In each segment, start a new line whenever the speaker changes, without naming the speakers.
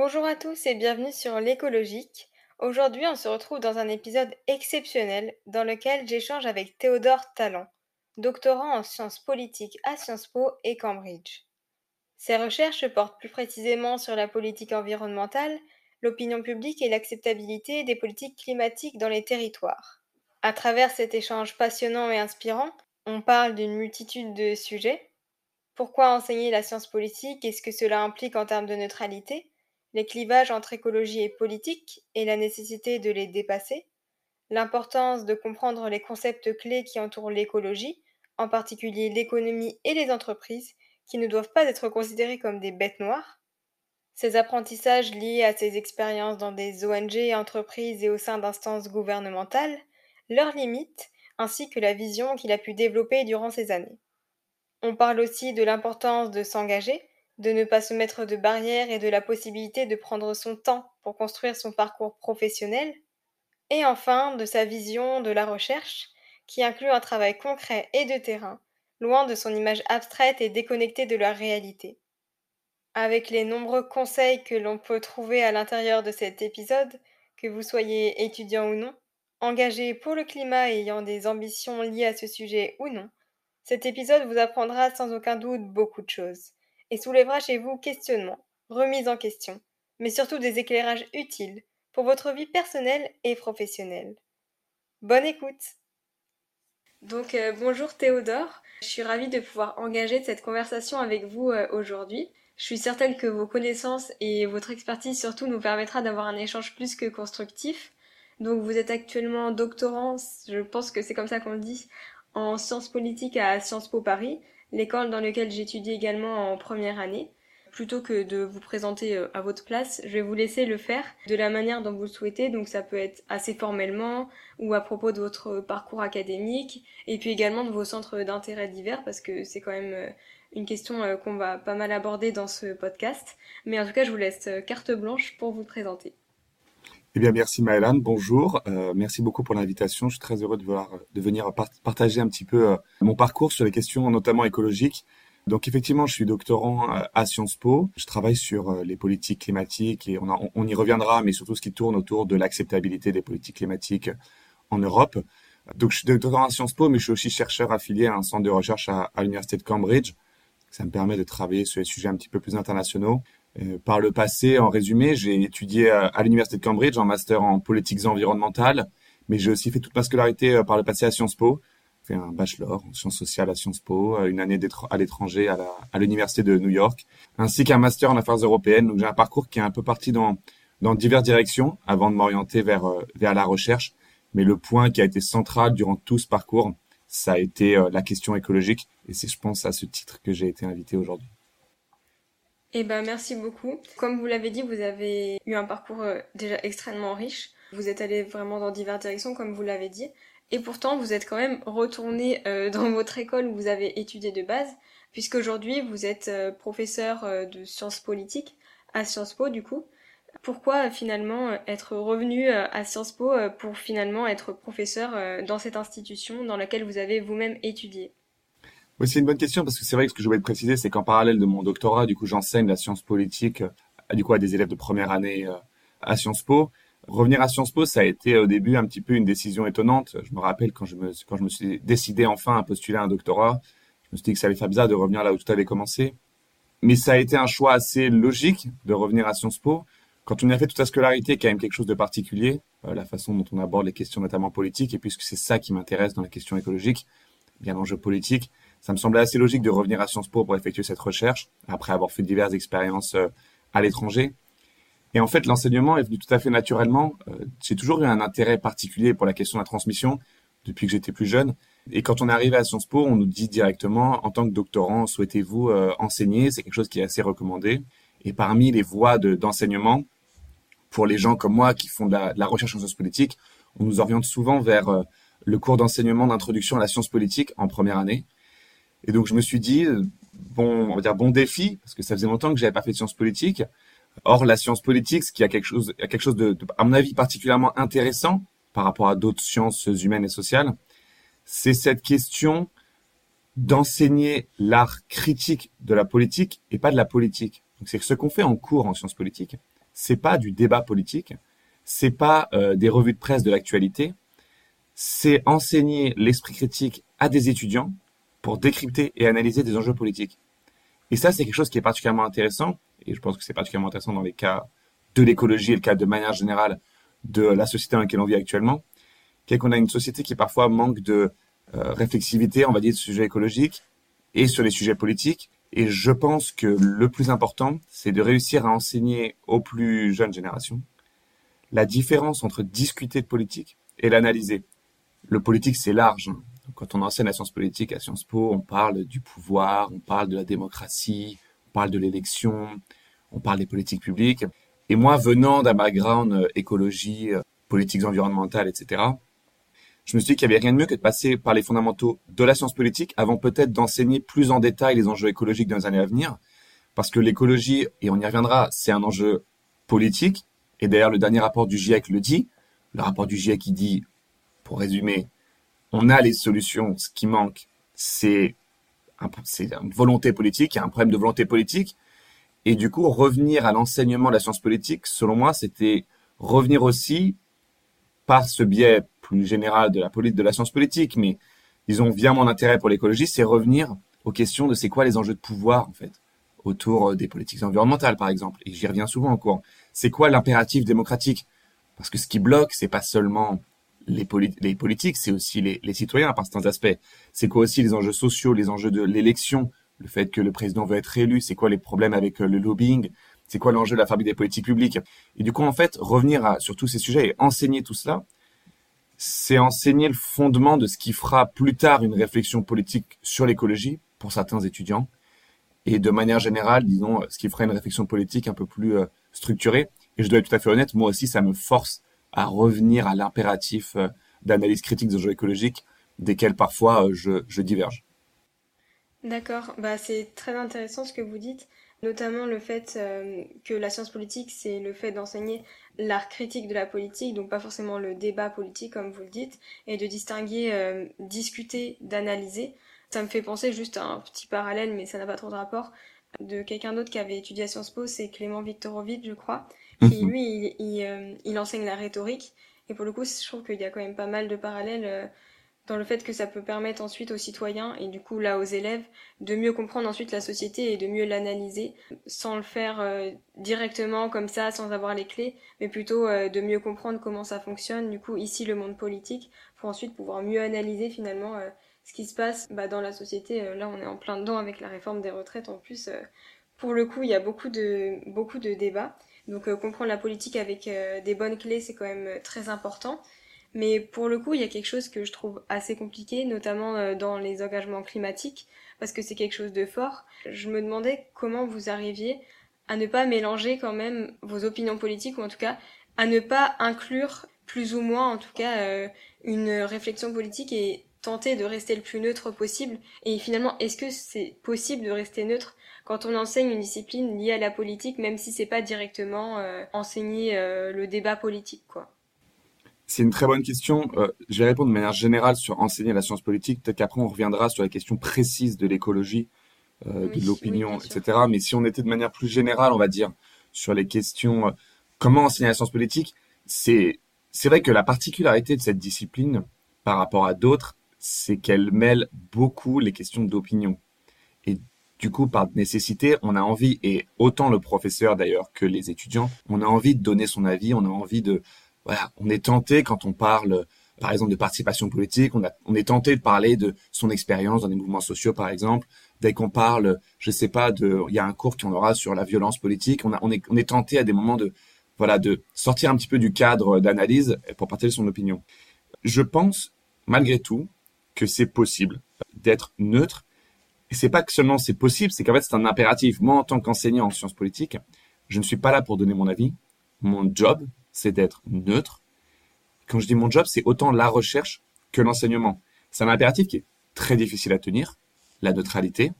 Bonjour à tous et bienvenue sur l'écologique. Aujourd'hui, on se retrouve dans un épisode exceptionnel dans lequel j'échange avec Théodore Talon, doctorant en sciences politiques à Sciences Po et Cambridge. Ses recherches portent plus précisément sur la politique environnementale, l'opinion publique et l'acceptabilité des politiques climatiques dans les territoires. À travers cet échange passionnant et inspirant, on parle d'une multitude de sujets. Pourquoi enseigner la science politique et ce que cela implique en termes de neutralité? Les clivages entre écologie et politique et la nécessité de les dépasser, l'importance de comprendre les concepts clés qui entourent l'écologie, en particulier l'économie et les entreprises, qui ne doivent pas être considérées comme des bêtes noires, ces apprentissages liés à ses expériences dans des ONG, entreprises et au sein d'instances gouvernementales, leurs limites, ainsi que la vision qu'il a pu développer durant ces années. On parle aussi de l'importance de s'engager, de ne pas se mettre de barrières et de la possibilité de prendre son temps pour construire son parcours professionnel, et enfin de sa vision de la recherche, qui inclut un travail concret et de terrain, loin de son image abstraite et déconnectée de la réalité. Avec les nombreux conseils que l'on peut trouver à l'intérieur de cet épisode, que vous soyez étudiant ou non, engagé pour le climat et ayant des ambitions liées à ce sujet ou non, cet épisode vous apprendra sans aucun doute beaucoup de choses et soulèvera chez vous questionnements, remises en question, mais surtout des éclairages utiles pour votre vie personnelle et professionnelle. Bonne écoute Donc euh, bonjour Théodore, je suis ravie de pouvoir engager cette conversation avec vous euh, aujourd'hui. Je suis certaine que vos connaissances et votre expertise surtout nous permettra d'avoir un échange plus que constructif. Donc vous êtes actuellement doctorant, je pense que c'est comme ça qu'on dit, en sciences politiques à Sciences Po Paris l'école dans laquelle j'étudie également en première année. Plutôt que de vous présenter euh, à votre place, je vais vous laisser le faire de la manière dont vous le souhaitez. Donc ça peut être assez formellement ou à propos de votre parcours académique et puis également de vos centres d'intérêt divers parce que c'est quand même euh, une question euh, qu'on va pas mal aborder dans ce podcast. Mais en tout cas, je vous laisse carte blanche pour vous présenter.
Eh bien, merci Maëlan, bonjour. Euh, merci beaucoup pour l'invitation. Je suis très heureux de, de venir partager un petit peu euh, mon parcours sur les questions notamment écologiques. Donc effectivement, je suis doctorant euh, à Sciences Po. Je travaille sur les politiques climatiques et on, on, y reviendra, mais surtout ce qui tourne autour de l'acceptabilité des politiques climatiques en Europe. Donc je suis doctorant à Sciences Po, mais je suis aussi chercheur affilié à un centre de recherche à, à l'université de Cambridge. Ça me permet de travailler sur des sujets un petit peu plus internationaux. Euh, par le passé, en résumé, j'ai étudié à, l'université de Cambridge en master en politiques environnementales, mais j'ai aussi fait toute ma scolarité euh, par le passé à Sciences Po. J'ai fait un bachelor en sciences sociales à Sciences Po, euh, une année à l'étranger à l'université de New York, ainsi qu'un master en affaires européennes. Donc j'ai un parcours qui est un peu parti dans dans diverses directions avant de m'orienter vers vers la recherche. Mais le point qui a été central durant tout ce parcours, ça a été la question écologique, et c'est, je pense, à ce titre que j'ai été invité aujourd'hui.
Eh ben merci beaucoup. Comme vous l'avez dit, vous avez eu un parcours euh, déjà extrêmement riche. Vous êtes allé vraiment dans diverses directions, comme vous l'avez dit. Et pourtant, vous êtes quand même retourné euh, dans votre école où vous avez étudié de base, puisqu'aujourd'hui, vous êtes euh, professeur de sciences politiques à Sciences Po, du coup. Pourquoi finalement être revenu à Sciences Po pour finalement être professeur dans cette institution dans laquelle vous avez vous-même étudié?
Oui, c'est une bonne question parce que c'est vrai que ce que je voulais te préciser, c'est qu'en parallèle de mon doctorat, du coup, j'enseigne la science politique, euh, à des élèves de première année euh, à Sciences Po. Revenir à Sciences Po, ça a été au début un petit peu une décision étonnante. Je me rappelle quand je me, suis décidé enfin à postuler un doctorat, je me suis dit que ça allait faire bizarre de revenir là où tout avait commencé. Mais ça a été un choix assez logique de revenir à Sciences Po. Quand on y a fait toute sa scolarité, quand même quelque chose de particulier, euh, la façon dont on aborde les questions notamment politiques, et puisque c'est ça qui m'intéresse dans la question écologique, bien l'enjeu politique, ça me semblait assez logique de revenir à Sciences Po pour effectuer cette recherche, après avoir fait diverses expériences euh, à l'étranger. Et en fait, l'enseignement est venu tout à fait naturellement. Euh, j'ai toujours eu un intérêt particulier pour la question de la transmission depuis que j'étais plus jeune. Et quand on est arrivé à Sciences Po, on nous dit directement, en tant que doctorant, souhaitez-vous euh, enseigner? C'est quelque chose qui est assez recommandé. Et parmi les voies d'enseignement, pour les gens comme moi qui font de la, recherche en sciences politiques, on nous oriente souvent vers le cours d'enseignement d'introduction à la science politique en première année. Et donc je me suis dit bon, on va dire bon défi parce que ça faisait longtemps que j'avais pas fait de sciences politiques. Or la science politique, ce qui a quelque chose, a quelque chose de, à mon avis, particulièrement intéressant par rapport à d'autres sciences humaines et sociales, c'est cette question d'enseigner l'art critique de la politique et pas de la politique. Donc c'est ce qu'on fait en cours en sciences politiques, c'est pas du débat politique, c'est pas euh, des revues de presse de l'actualité, c'est enseigner l'esprit critique à des étudiants pour décrypter et analyser des enjeux politiques. Et ça, c'est quelque chose qui est particulièrement intéressant, et je pense que c'est particulièrement intéressant dans les cas de l'écologie et le cas de manière générale de la société dans laquelle on vit actuellement, qui qu'on a une société qui parfois manque de euh, réflexivité, on va dire, sur le sujet écologique et sur les sujets politiques. Et je pense que le plus important, c'est de réussir à enseigner aux plus jeunes générations la différence entre discuter de politique et l'analyser. Le politique, c'est large. Hein. Quand on enseigne la science politique à Sciences Po, on parle du pouvoir, on parle de la démocratie, on parle de l'élection, on parle des politiques publiques. Et moi, venant d'un background euh, écologie, euh, politiques environnementales, etc., je me suis dit qu'il n'y avait rien de mieux que de passer par les fondamentaux de la science politique avant peut-être d'enseigner plus en détail les enjeux écologiques dans les années à venir. Parce que l'écologie, et on y reviendra, c'est un enjeu politique. Et d'ailleurs, le dernier rapport du GIEC le dit. Le rapport du GIEC, il dit, pour résumer, on a les solutions. Ce qui manque, c'est c'est une volonté politique. Il y a un problème de volonté politique. Et du coup, revenir à l'enseignement de la science politique, selon moi, c'était revenir aussi par ce biais plus général de la politique, de la science politique, mais disons via mon intérêt pour l'écologie, c'est revenir aux questions de c'est quoi les enjeux de pouvoir en fait autour euh, des politiques environnementales par exemple. Et j'y reviens souvent en cours. C'est quoi l'impératif démocratique? Parce que ce qui bloque, c'est pas seulement les, politiques, c'est aussi les, citoyens par certains aspects. C'est quoi aussi les enjeux sociaux, les enjeux de l'élection, le fait que le président veut être réélu, c'est quoi les problèmes avec euh, le lobbying, c'est quoi l'enjeu de la fabrique des politiques publiques. Et du coup, en fait, revenir sur tous ces sujets et enseigner tout cela, c'est enseigner le fondement de ce qui fera plus tard une réflexion politique sur l'écologie pour certains étudiants. Et de manière générale, disons, ce qui fera une réflexion politique un peu plus euh, structurée. Et je dois être tout à fait honnête, moi aussi, ça me force à revenir à l'impératif euh, d'analyse critique des enjeux écologiques, desquels parfois je, je diverge.
D'accord, bah, c'est très intéressant ce que vous dites, notamment le fait euh, que la science politique, c'est le fait d'enseigner l'art critique de la politique, donc pas forcément le débat politique comme vous le dites, et de distinguer euh, discuter d'analyser. Ça me fait penser juste à un petit parallèle, mais ça n'a pas trop de rapport, de quelqu'un d'autre qui avait étudié à Sciences Po, c'est Clément Viktorovitch, je crois, qui mhm. lui, il, euh, il, enseigne la rhétorique, et pour le coup, je trouve qu'il y a quand même pas mal de parallèles dans le fait que ça peut permettre ensuite aux citoyens et du coup là aux élèves de mieux comprendre ensuite la société et de mieux l'analyser sans le faire euh, directement comme ça sans avoir les clés mais plutôt euh, de mieux comprendre comment ça fonctionne du coup ici le monde politique pour ensuite pouvoir mieux analyser finalement euh, ce qui se passe bah, dans la société. Là on est en plein dedans avec la réforme des retraites en plus pour le coup il y a beaucoup de beaucoup de débats donc comprendre la politique avec des bonnes clés c'est quand même très important mais pour le coup, il y a quelque chose que je trouve assez compliqué, notamment euh, dans les engagements climatiques, parce que c'est quelque chose de fort. Je me demandais comment vous arriviez à ne pas mélanger quand même vos opinions politiques, ou en tout cas à ne pas inclure plus ou moins, en tout cas, euh, une réflexion politique et tenter de rester le plus neutre possible. Et finalement, est-ce que c'est possible de rester neutre quand on enseigne une discipline liée à la politique, même si c'est pas directement euh, enseigner le débat politique, quoi
c'est une très bonne question. Euh, je vais répondre de manière générale sur enseigner la science politique. Peut-être qu'après, on reviendra sur la question précise de l'écologie, euh, de l'opinion, etc. Mais si on était de manière plus générale, on va dire, sur les questions euh, comment enseigner la science politique, c'est c'est vrai que la particularité de cette discipline par rapport à d'autres, c'est qu'elle mêle beaucoup les questions d'opinion. Du coup, par nécessité, on a envie, et autant le professeur d'ailleurs que les étudiants, on a envie de donner son avis, on a envie de voilà, on est tenté quand on parle, par exemple, de participation politique, on, a, on est tenté de parler de son expérience dans des mouvements sociaux, par exemple. Dès qu'on parle, je sais pas, de, il y a un cours qu'on aura sur la violence politique, on, a, on, est, on est tenté à des moments de, voilà, de sortir un petit peu du cadre d'analyse pour partager son opinion. Je pense, malgré tout, que c'est possible d'être neutre. Et c'est pas que seulement c'est possible, c'est qu'en fait c'est un impératif. Moi, en tant qu'enseignant en sciences politiques, je ne suis pas là pour donner mon avis. Mon job, c'est d'être neutre. Quand je dis mon job, c'est autant la recherche que l'enseignement. C'est un impératif qui est très difficile à tenir, la neutralité,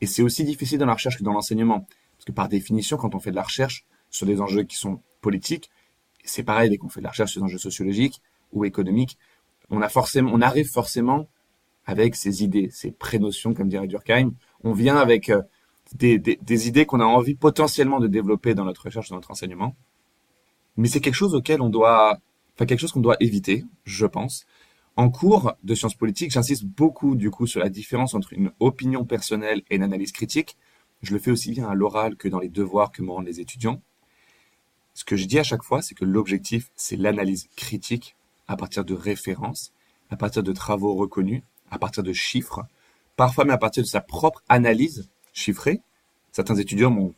et c'est aussi difficile dans la recherche que dans l'enseignement. Parce que par définition, quand on fait de la recherche sur des enjeux qui sont politiques, c'est pareil dès qu'on fait de la recherche sur des enjeux sociologiques ou économiques, on, a forcément, on arrive forcément avec ces idées, ces prénotions, comme dirait Durkheim. On vient avec euh, des, des idées qu'on a envie potentiellement de développer dans notre recherche, dans notre enseignement. mais c'est quelque chose auquel on doit, enfin quelque chose qu'on doit éviter, je pense. En cours de sciences politiques, j'insiste beaucoup du coup sur la différence entre une opinion personnelle et une analyse critique. Je le fais aussi bien à l'oral que dans les devoirs que me rendent les étudiants. Ce que je dis à chaque fois, c'est que l'objectif, c'est l'analyse critique à partir de références, à partir de travaux reconnus, à partir de chiffres, parfois même à partir de sa propre analyse chiffrée. Certains étudiants ont,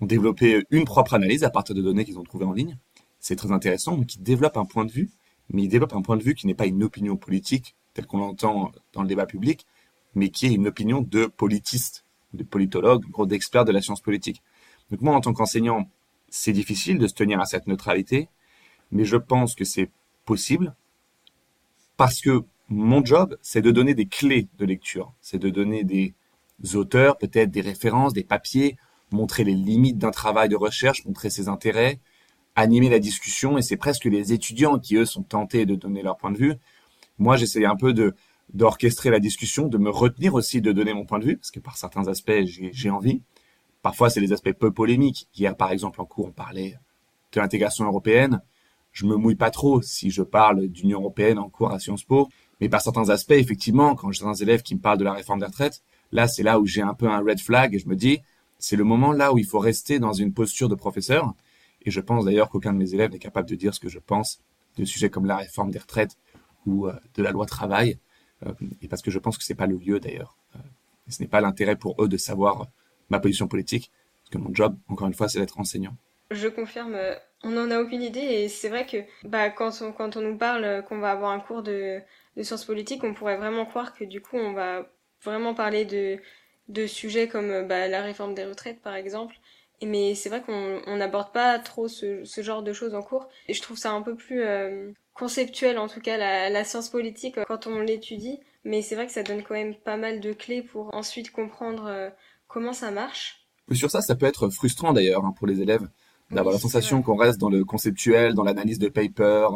développé une propre analyse à partir de données qu'ils ont trouvées en ligne. C'est très intéressant, mais qui développent un point de vue, mais ils développent un point de vue qui n'est pas une opinion politique, telle qu'on l'entend dans le débat public, mais qui est une opinion de politistes, de politologues, d'experts de la science politique. Donc moi, en tant qu'enseignant, c'est difficile de se tenir à cette neutralité, mais je pense que c'est possible parce que mon job, c'est de donner des clés de lecture, c'est de donner des auteurs, peut-être des références, des papiers, montrer les limites d'un travail de recherche, montrer ses intérêts, animer la discussion, et c'est presque les étudiants qui, eux, sont tentés de donner leur point de vue. Moi, j'essaie un peu de d'orchestrer la discussion, de me retenir aussi de donner mon point de vue, parce que par certains aspects, j'ai envie. Parfois, c'est des aspects peu polémiques. Hier, par exemple, en cours, on parlait de l'intégration européenne. Je me mouille pas trop si je parle d'Union européenne en cours à Sciences Po. Mais par certains aspects, effectivement, quand j'ai certains élèves qui me parlent de la réforme des retraites, là, c'est là où j'ai un peu un red flag et je me dis, c'est le moment là où il faut rester dans une posture de professeur. Et je pense d'ailleurs qu'aucun de mes élèves n'est capable de dire ce que je pense de sujets comme la réforme des retraites ou euh, de la loi travail. Euh, et parce que je pense que c'est pas le lieu d'ailleurs. Euh, ce n'est pas l'intérêt pour eux de savoir ma position politique, parce que mon job, encore une fois, c'est d'être enseignant.
Je confirme, on n'en a aucune idée et c'est vrai que bah, quand, on, nous parle qu'on va avoir un cours de, de sciences politiques, on pourrait vraiment croire que du coup on va vraiment parler de, de sujets comme euh, bah, la réforme des retraites par exemple. Mais c'est vrai qu'on n'aborde pas trop ce, ce, genre de choses en cours et je trouve ça un peu plus conceptuel en tout cas la, la science politique quand on l'étudie. Mais c'est vrai que ça donne quand même pas mal de clés pour ensuite comprendre comment ça marche.
Sur ça, ça peut être frustrant d'ailleurs hein, pour les élèves d'avoir la sensation qu'on reste dans le conceptuel, dans l'analyse de paper,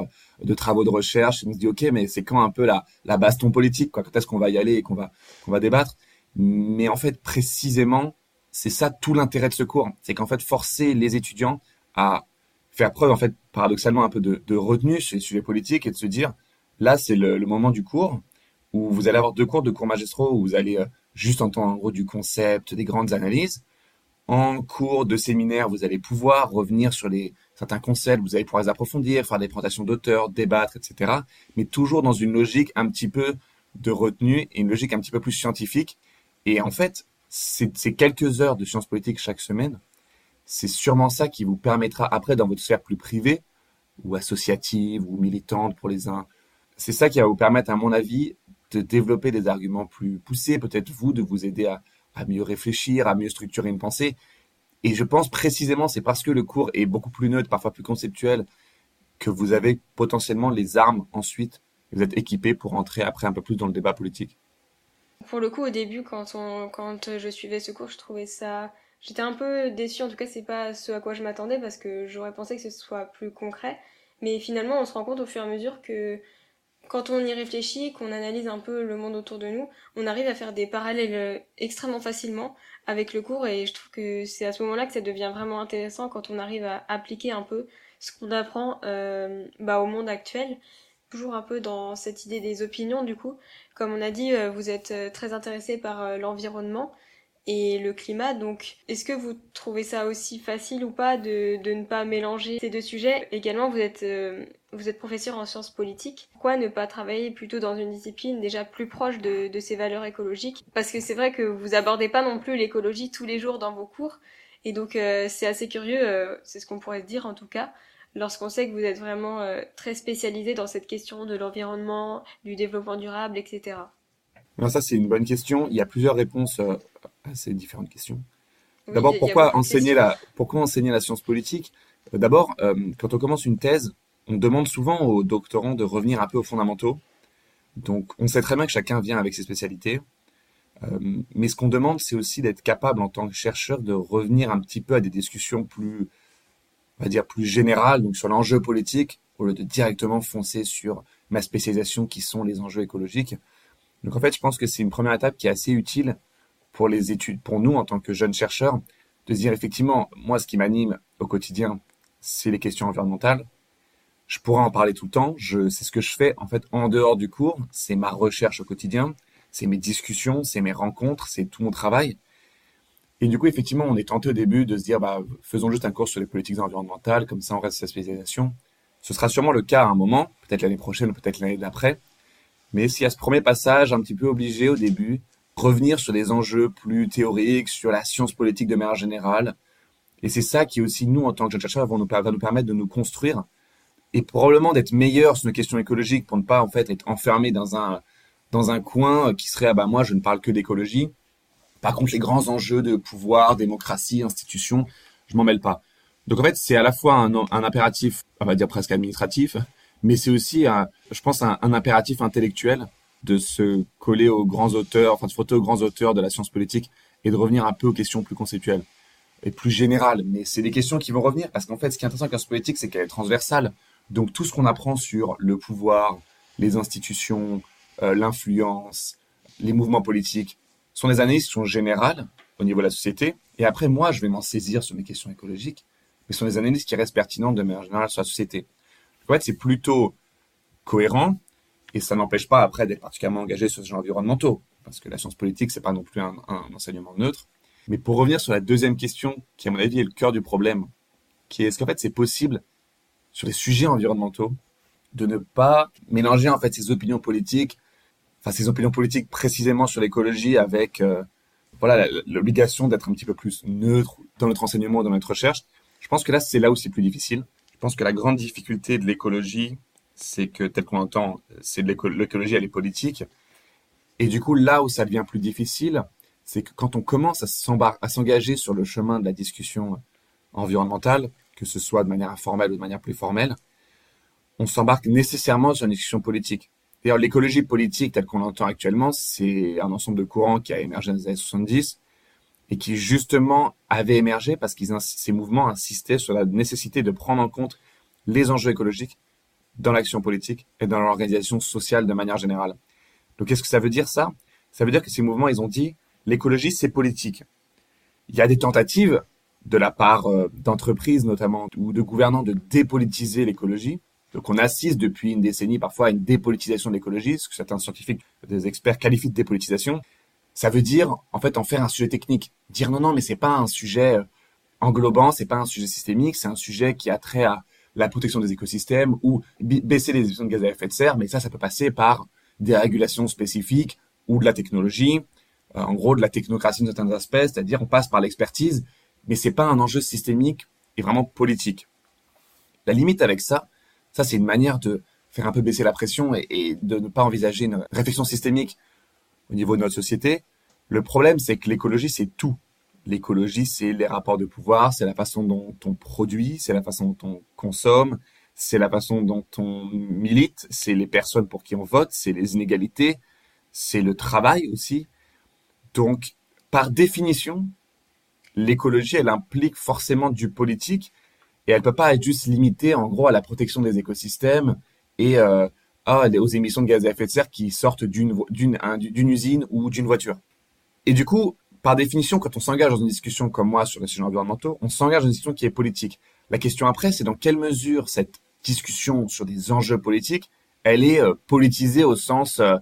de travaux de recherche. On se dit ok, mais c'est quand un peu la, la baston politique, quoi. Quand est-ce qu'on va y aller et qu'on va qu'on va débattre? Mais en fait, précisément, c'est ça tout l'intérêt de ce cours, c'est qu'en fait forcer les étudiants à faire preuve en fait paradoxalement un peu de, de retenue sur les sujets politiques et de se dire là c'est le, le, moment du cours où vous allez avoir deux cours de cours magistraux où vous allez euh, juste entendre en gros du concept, des grandes analyses en cours de séminaire, vous allez pouvoir revenir sur certains concepts, vous allez pouvoir les approfondir, faire des présentations d'auteurs, débattre, etc. Mais toujours dans une logique un petit peu de retenue et une logique un petit peu plus scientifique. Et en fait, ces quelques heures de sciences politiques chaque semaine, c'est sûrement ça qui vous permettra après dans votre sphère plus privée ou associative ou militante pour les uns. C'est ça qui va vous permettre, à mon avis, de développer des arguments plus poussés, peut-être vous, de vous aider à, à mieux réfléchir, à mieux structurer une pensée. Et je pense précisément, c'est parce que le cours est beaucoup plus neutre, parfois plus conceptuel, que vous avez potentiellement les armes ensuite, vous êtes équipé pour entrer après un peu plus dans le débat politique.
Pour le coup, au début, quand, je suivais ce cours, je trouvais ça... J'étais un peu déçue, en tout cas, c'est pas ce à quoi je m'attendais, parce que j'aurais pensé que ce soit plus concret. Mais finalement, on se rend compte au fur et à mesure que quand on y réfléchit, qu'on analyse un peu le monde autour de nous, on arrive à faire des parallèles euh, extrêmement facilement avec le cours et je trouve que c'est à ce moment-là que ça devient vraiment intéressant quand on arrive à appliquer un peu ce qu'on apprend euh, bah, au monde actuel. Toujours un peu dans cette idée des opinions du coup. Comme on a dit, euh, vous êtes très intéressé par l'environnement et le climat. Donc, est-ce que vous trouvez ça aussi facile ou pas de, de ne pas mélanger ces deux sujets? Également, vous êtes, euh, vous êtes professeur en sciences politiques. Pourquoi ne pas travailler plutôt dans une discipline déjà plus proche de, de ces valeurs écologiques? Parce que c'est vrai que vous abordez pas non plus l'écologie tous les jours dans vos cours. Et donc, euh, c'est assez curieux, euh, c'est ce qu'on pourrait se dire en tout cas, lorsqu'on sait que vous êtes vraiment très spécialisé dans cette question de l'environnement, du développement durable, etc.
Alors ça, c'est une bonne question. Il y a plusieurs réponses à ces différentes questions. D'abord, pourquoi enseigner la, pourquoi enseigner la science politique? Euh, D'abord, euh, quand on commence une thèse, on demande souvent aux doctorants de revenir un peu aux fondamentaux. Donc, on sait très bien que chacun vient avec ses spécialités. Euh, mais ce qu'on demande, c'est aussi d'être capable, en tant que chercheur, de revenir un petit peu à des discussions plus, on va dire, plus générales, donc sur l'enjeu politique, au lieu de directement foncer sur ma spécialisation qui sont les enjeux écologiques. Donc, en fait, je pense que c'est une première étape qui est assez utile pour les études, pour nous en tant que jeunes chercheurs, de se dire effectivement, moi, ce qui m'anime au quotidien, c'est les questions environnementales. Je pourrais en parler tout le temps. C'est ce que je fais en fait en dehors du cours. C'est ma recherche au quotidien, c'est mes discussions, c'est mes rencontres, c'est tout mon travail. Et du coup, effectivement, on est tenté au début de se dire, bah, faisons juste un cours sur les politiques environnementales, comme ça on reste sa spécialisation. Ce sera sûrement le cas à un moment, peut-être l'année prochaine, peut-être l'année d'après. Mais s'il y a ce premier passage un petit peu obligé au début, revenir sur des enjeux plus théoriques, sur la science politique de manière générale. Et c'est ça qui aussi, nous, en tant que chercheurs, va nous, permettre de nous construire et probablement d'être meilleurs sur nos questions écologiques pour ne pas, en fait, être enfermé dans un, dans un coin qui serait, ah bah, moi, je ne parle que d'écologie. Par contre, les grands enjeux de pouvoir, démocratie, institution, je m'en mêle pas. Donc, en fait, c'est à la fois un, un impératif, on va dire presque administratif, mais c'est aussi, je pense, un, impératif intellectuel de se coller aux grands auteurs, enfin de frotter aux grands auteurs de la science politique et de revenir un peu aux questions plus conceptuelles et plus générales. Mais c'est des questions qui vont revenir parce qu'en fait, ce qui est intéressant avec la science politique, c'est qu'elle est transversale. Donc tout ce qu'on apprend sur le pouvoir, les institutions, euh, l'influence, les mouvements politiques, sont des analyses qui sont générales au niveau de la société. Et après, moi, je vais m'en saisir sur mes questions écologiques, mais ce sont des analyses qui restent pertinentes de manière générale sur la société. En fait, c'est plutôt cohérent et ça n'empêche pas après d'être particulièrement engagé sur ces enjeux environnementaux, parce que la science politique, c'est pas non plus un, enseignement neutre. Mais pour revenir sur la deuxième question, qui à mon avis est le cœur du problème, qui est est-ce qu'en fait c'est possible sur les sujets environnementaux de ne pas mélanger en fait ses opinions politiques, enfin ses opinions politiques précisément sur l'écologie avec euh, voilà l'obligation d'être un petit peu plus neutre dans notre enseignement, dans notre recherche? Je pense que là c'est là où c'est plus difficile. Je pense que la grande difficulté de l'écologie, c'est que tel qu'on entend, c'est l'écologie, elle est politique. Et du coup, là où ça devient plus difficile, c'est que quand on commence à s'engager sur le chemin de la discussion environnementale, que ce soit de manière informelle ou de manière plus formelle, on s'embarque nécessairement sur une discussion politique. D'ailleurs, l'écologie politique telle qu'on l'entend actuellement, c'est un ensemble de courants qui a émergé dans les années 70 et qui justement avait émergé parce que ces mouvements insistaient sur la nécessité de prendre en compte les enjeux écologiques dans l'action politique et dans l'organisation sociale de manière générale. Donc qu'est-ce que ça veut dire ça? Ça veut dire que ces mouvements, ils ont dit l'écologie, c'est politique. Il y a des tentatives de la part euh, d'entreprises notamment ou de gouvernants de dépolitiser l'écologie. Donc on assiste depuis une décennie parfois à une dépolitisation de l'écologie, ce que certains scientifiques, des experts qualifient de dépolitisation. Ça veut dire en fait en faire un sujet technique, dire non non mais c'est pas un sujet euh, englobant, c'est pas un sujet systémique, c'est un sujet qui a trait à la protection des écosystèmes ou baisser les émissions de gaz à effet de serre, mais ça, ça peut passer par des régulations spécifiques ou de la technologie, euh, en gros de la technocratie de certains aspects, c'est-à-dire on passe par l'expertise, mais c'est pas un enjeu systémique et vraiment politique. La limite avec ça, ça c'est une manière de faire un peu baisser la pression et, et de ne pas envisager une réflexion systémique au niveau de notre société. Le problème, c'est que l'écologie, c'est tout. L'écologie, c'est les rapports de pouvoir, c'est la façon dont on produit, c'est la façon dont on consomme, c'est la façon dont on milite, c'est les personnes pour qui on vote, c'est les inégalités, c'est le travail aussi. Donc, par définition, l'écologie, elle implique forcément du politique et elle peut pas être juste limitée en gros à la protection des écosystèmes et euh, aux émissions de gaz à effet de serre qui sortent d'une usine ou d'une voiture. Et du coup, par définition, quand on s'engage dans une discussion comme moi sur les sujets environnementaux, on s'engage dans une discussion qui est politique. La question après, c'est dans quelle mesure cette discussion sur des enjeux politiques, elle est euh, politisée au sens euh,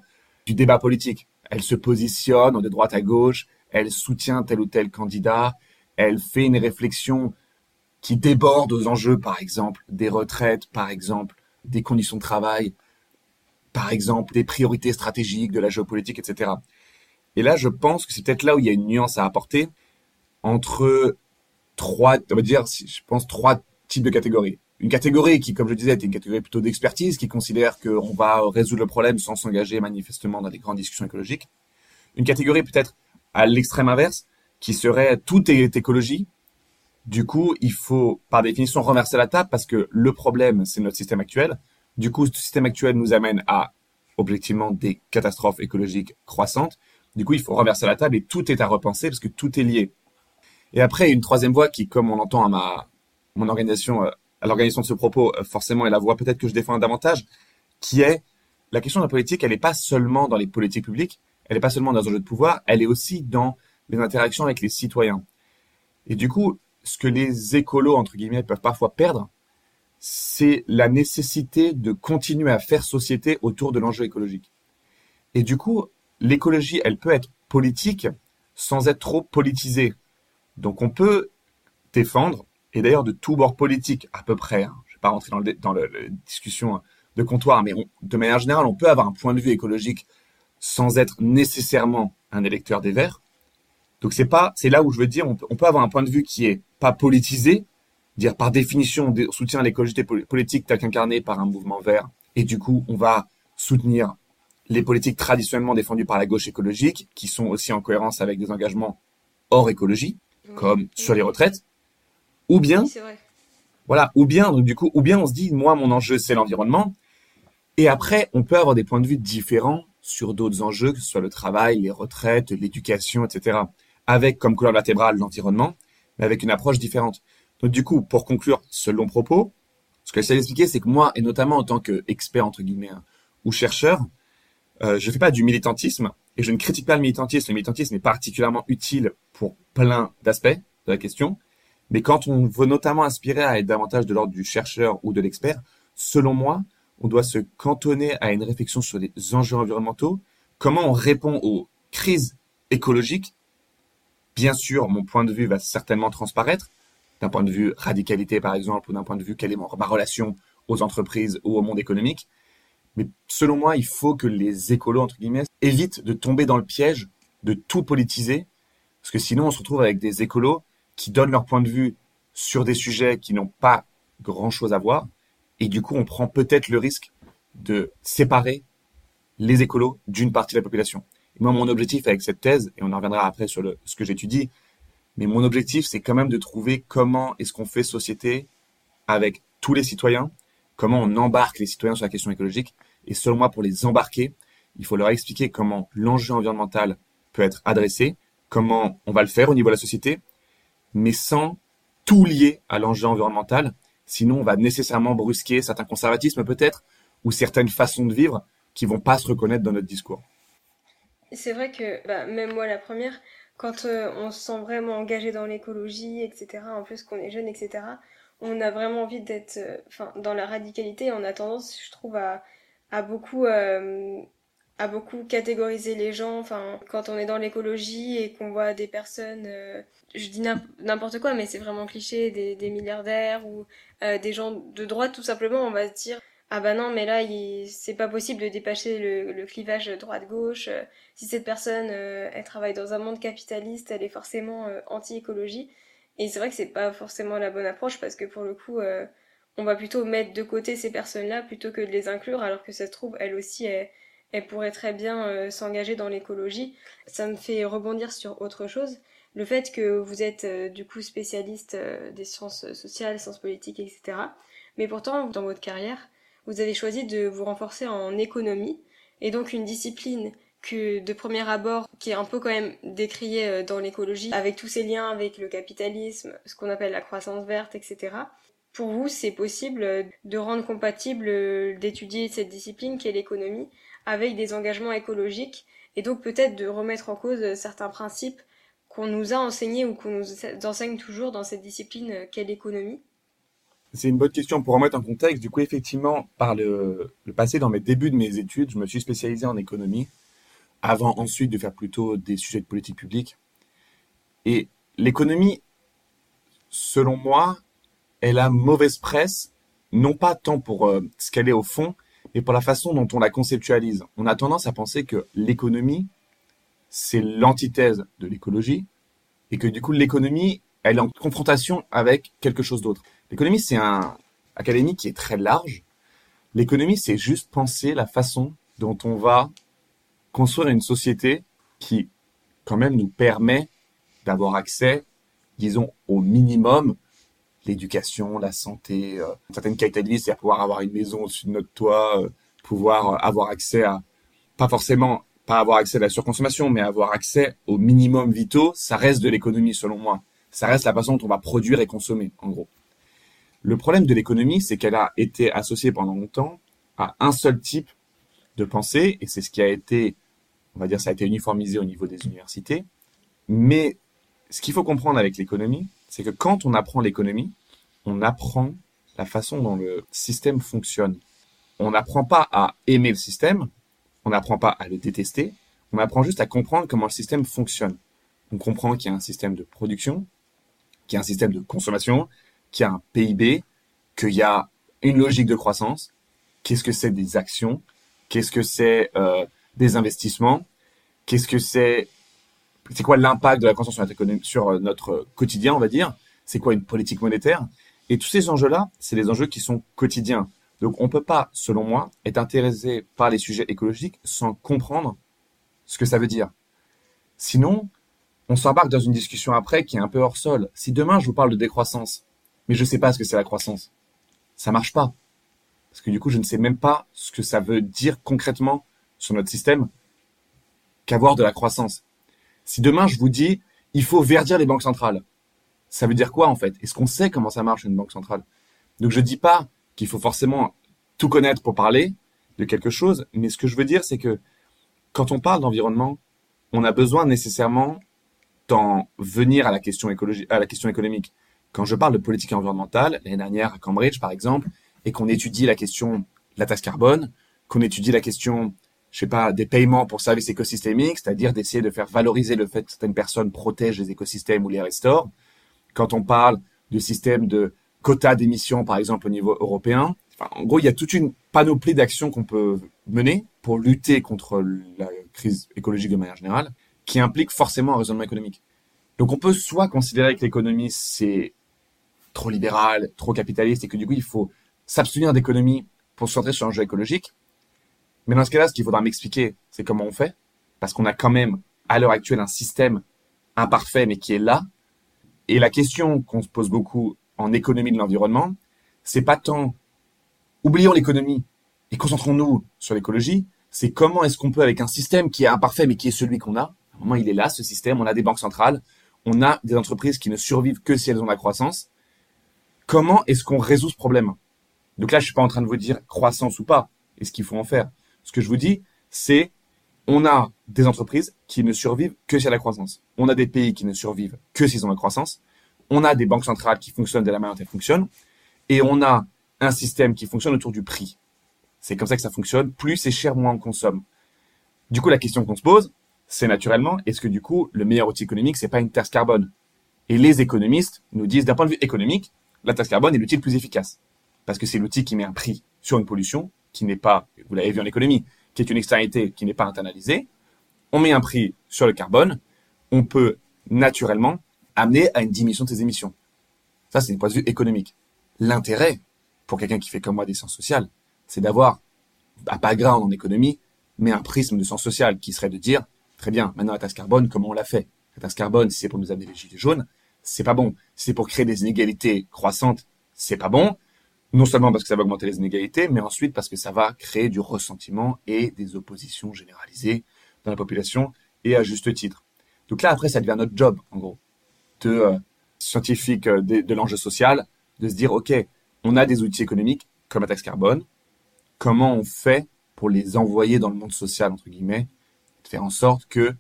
du débat politique. Elle se positionne de droite à gauche, elle soutient tel ou tel candidat, elle fait une réflexion qui déborde aux enjeux, par exemple, des retraites, par exemple, des conditions de travail, par exemple, des priorités stratégiques de la géopolitique, etc. Et là, je pense que c'est peut-être là où il y a une nuance à apporter entre trois, on va dire, je pense, trois types de catégories. Une catégorie qui, comme je disais, est une catégorie plutôt d'expertise, qui considère qu'on va résoudre le problème sans s'engager manifestement dans des grandes discussions écologiques. Une catégorie peut-être à l'extrême inverse, qui serait tout est écologie. Du coup, il faut, par définition, renverser la table parce que le problème, c'est notre système actuel. Du coup, ce système actuel nous amène à, objectivement, des catastrophes écologiques croissantes. Du coup, il faut renverser la table et tout est à repenser parce que tout est lié. Et après, une troisième voie qui, comme on l'entend à ma mon organisation, euh, à l'organisation de ce propos, euh, forcément est la voie peut-être que je défends davantage, qui est la question de la politique, elle n'est pas seulement dans les politiques publiques, elle n'est pas seulement dans un jeu de pouvoir, elle est aussi dans les interactions avec les citoyens. Et du coup, ce que les écolos, entre guillemets, peuvent parfois perdre, c'est la nécessité de continuer à faire société autour de l'enjeu écologique. Et du coup, l'écologie, elle peut être politique sans être trop politisée. Donc on peut défendre, et d'ailleurs de tous bords politiques à peu près, hein, je ne vais pas rentrer dans, le, dans la discussion de comptoir, mais de manière générale, on peut avoir un point de vue écologique sans être nécessairement un électeur des Verts. Donc c'est pas, c'est là où je veux dire, on peut, avoir un point de vue qui est pas politisé, dire par définition on soutient l'écologie politique telle qu'incarnée par un mouvement vert, et du coup on va soutenir les politiques traditionnellement défendues par la gauche écologique, qui sont aussi en cohérence avec des engagements hors écologie, comme sur les retraites, ou bien, voilà, ou bien donc du coup, ou bien on se dit moi mon enjeu c'est l'environnement, et après on peut avoir des points de vue différents sur d'autres enjeux, que ce soit le travail, les retraites, l'éducation, etc., avec comme couleur latérale l'environnement, mais avec une approche différente. Donc du coup, pour conclure ce long propos, ce que j'essaie d'expliquer, c'est que moi, et notamment en tant qu'expert, entre guillemets, hein, ou chercheur, euh, je fais pas du militantisme, et je ne critique pas le militantisme. Le militantisme est particulièrement utile pour plein d'aspects de la question, mais quand on veut notamment aspirer à être davantage de l'ordre du chercheur ou de l'expert, selon moi, on doit se cantonner à une réflexion sur les enjeux environnementaux, comment on répond aux crises écologiques? Bien sûr, mon point de vue va certainement transparaître, d'un point de vue radicalité par exemple, ou d'un point de vue quelle est ma relation aux entreprises ou au monde économique. Mais selon moi, il faut que les écolos, entre guillemets, évitent de tomber dans le piège de tout politiser, parce que sinon on se retrouve avec des écolos qui donnent leur point de vue sur des sujets qui n'ont pas grand-chose à voir, et du coup, on prend peut-être le risque de séparer les écolos d'une partie de la population. Et moi, mon objectif avec cette thèse, et on en reviendra après sur le, ce que j'étudie, mais mon objectif, c'est quand même de trouver comment est-ce qu'on fait société avec tous les citoyens, comment on embarque les citoyens sur la question écologique. Et selon moi, pour les embarquer, il faut leur expliquer comment l'enjeu environnemental peut être adressé, comment on va le faire au niveau de la société, mais sans tout lier à l'enjeu environnemental Sinon, on va nécessairement brusquer certains conservatismes peut-être ou certaines façons de vivre qui vont pas se reconnaître dans notre discours.
C'est vrai que bah, même moi la première, quand euh, on se sent vraiment engagé dans l'écologie, etc., en plus qu'on est jeune, etc., on a vraiment envie d'être euh, dans la radicalité. On a tendance, je trouve, à, beaucoup euh, à beaucoup catégoriser les gens. Quand on est dans l'écologie et qu'on voit des personnes, je dis n'importe quoi, mais c'est vraiment cliché, des, milliardaires ou des gens de droite, tout simplement, on va se dire ah bah non, mais là, c'est pas possible de dépasser le, clivage droite-gauche. Si cette personne, euh, elle travaille dans un monde capitaliste, elle est forcément anti-écologie. Et c'est vrai que c'est pas forcément la bonne approche parce que pour le coup, on va plutôt mettre de côté ces personnes-là plutôt que de les inclure, alors que ça se trouve, elles aussi, elles, elle pourrait très bien euh, s'engager dans l'écologie. Ça me fait rebondir sur autre chose. Le fait que vous êtes euh, du coup spécialiste euh, des sciences sociales, sciences politiques, etc. Mais pourtant, dans votre carrière, vous avez choisi de vous renforcer en économie, et donc une discipline que de premier abord, qui est un peu quand même décriée dans l'écologie, avec tous ces liens avec le capitalisme, ce qu'on appelle la croissance verte, etc. Pour vous, c'est possible de rendre compatible d'étudier cette discipline qui est l'économie avec des engagements écologiques et donc peut-être de remettre en cause certains principes qu'on nous a enseignés ou qu'on nous enseigne toujours dans cette discipline qu'est l'économie
C'est une bonne question pour remettre en contexte. Du coup, effectivement, par le, passé, dans mes débuts de mes études, je me suis spécialisé en économie avant ensuite de faire plutôt des sujets de politique publique. Et l'économie, selon moi, elle a mauvaise presse, non pas tant pour euh, ce qu'elle est au fond, et pour la façon dont on la conceptualise. On a tendance à penser que l'économie, c'est l'antithèse de l'écologie, et que du coup, l'économie, elle est en confrontation avec quelque chose d'autre. L'économie, c'est un académie qui est très large. L'économie, c'est juste penser la façon dont on va construire une société qui, quand même, nous permet d'avoir accès, disons, au minimum l'éducation, la santé, euh, une certaine qualité de vie, c'est-à-dire pouvoir avoir une maison au-dessus de notre toit, euh, pouvoir euh, avoir accès à, pas forcément, pas avoir accès à la surconsommation, mais avoir accès au minimum vitaux, ça reste de l'économie selon moi. Ça reste la façon dont on va produire et consommer, en gros. Le problème de l'économie, c'est qu'elle a été associée pendant longtemps à un seul type de pensée, et c'est ce qui a été, on va dire, ça a été uniformisé au niveau des universités. Mais ce qu'il faut comprendre avec l'économie, c'est que quand on apprend l'économie, on apprend la façon dont le système fonctionne. On n'apprend pas à aimer le système, on n'apprend pas à le détester, on apprend juste à comprendre comment le système fonctionne. On comprend qu'il y a un système de production, qu'il y a un système de consommation, qu'il y a un PIB, qu'il y a une logique de croissance. Qu'est-ce que c'est des actions Qu'est-ce que c'est euh, des investissements Qu'est-ce que c'est C'est quoi l'impact de la croissance sur notre, sur euh, notre quotidien, on va dire C'est quoi une politique monétaire Et tous ces enjeux-là, c'est des enjeux qui sont quotidiens. Donc on peut pas, selon moi, être intéressé par les sujets écologiques sans comprendre ce que ça veut dire. Sinon, on s'embarque dans une discussion après qui est un peu hors sol. Si demain je vous parle de décroissance, mais je ne sais pas ce que c'est la croissance, ça marche pas. Parce que du coup, je ne sais même pas ce que ça veut dire concrètement sur notre système qu'avoir de la croissance. Si demain je vous dis, il faut verdir les banques centrales, ça veut dire quoi en fait? Est-ce qu'on sait comment ça marche une banque centrale? Donc je dis pas qu'il faut forcément tout connaître pour parler de quelque chose, mais ce que je veux dire, c'est que quand on parle d'environnement, on a besoin nécessairement d'en venir à la question à la question économique. Quand je parle de politique environnementale, l'année dernière à Cambridge par exemple, et qu'on étudie la question de la taxe carbone, qu'on étudie la question, je sais pas, des paiements pour services écosystémiques, c'est-à-dire d'essayer de faire valoriser le fait que certaines personnes protègent les écosystèmes ou les restaurent. Quand on parle de système de quotas d'émissions, par exemple, au niveau européen, en gros, il y a toute une panoplie d'actions qu'on peut mener pour lutter contre la crise écologique de manière générale, qui implique forcément un raisonnement économique. Donc on peut soit considérer que l'économie c'est trop libéral, trop capitaliste et que du coup il faut s'abstenir d'économie pour se centrer sur un jeu écologique. Mais dans ce cas-là, ce qu'il faudra m'expliquer, c'est comment on fait, parce qu'on a quand même à l'heure actuelle un système imparfait mais qui est là. Et la question qu'on se pose beaucoup en économie de l'environnement, c'est pas tant oublions l'économie et concentrons-nous sur l'écologie, c'est comment est-ce qu'on peut avec un système qui est imparfait mais qui est celui qu'on a, à un moment il est là ce système, on a des banques centrales, on a des entreprises qui ne survivent que si elles ont la croissance, comment est-ce qu'on résout ce problème? Donc là, je suis pas en train de vous dire croissance ou pas, et ce qu'il faut en faire. Ce que je vous dis, c'est on a des entreprises qui ne survivent que y a la croissance. On a des pays qui ne survivent que s'ils ont la croissance. On a des banques centrales qui fonctionnent de la manière dont elles fonctionnent. Et on a un système qui fonctionne autour du prix. C'est comme ça que ça fonctionne. Plus c'est cher, moins on consomme. Du coup, la question qu'on se pose, c'est naturellement, est-ce que du coup, le meilleur outil économique, c'est pas une taxe carbone? Et les économistes nous disent, d'un point de vue économique, la taxe carbone est l'outil le plus efficace. Parce que c'est l'outil qui met un prix sur une pollution qui n'est pas, vous l'avez vu en économie, qui est une externalité qui n'est pas internalisée. On met un prix sur le carbone, on peut naturellement amener à une diminution de ses émissions. Ça, c'est du point de vue économique. L'intérêt, pour quelqu'un qui fait comme moi des sciences sociales, c'est d'avoir un background en économie, mais un prisme de sens social qui serait de dire, très bien, maintenant la taxe carbone, comment on l'a fait? La taxe carbone, si c'est pour nous amener les gilets jaunes, c'est pas bon. C'est pour créer des inégalités croissantes, c'est pas bon. Non seulement parce que ça va augmenter les inégalités, mais ensuite parce que ça va créer du ressentiment et des oppositions généralisées dans la population et à juste titre. Donc là, après, ça devient notre job, en gros, de euh, scientifique euh, de, de l'enjeu social, de se dire, OK, on a des outils économiques comme la taxe carbone, comment on fait pour les envoyer dans le monde social, entre guillemets, de faire en sorte que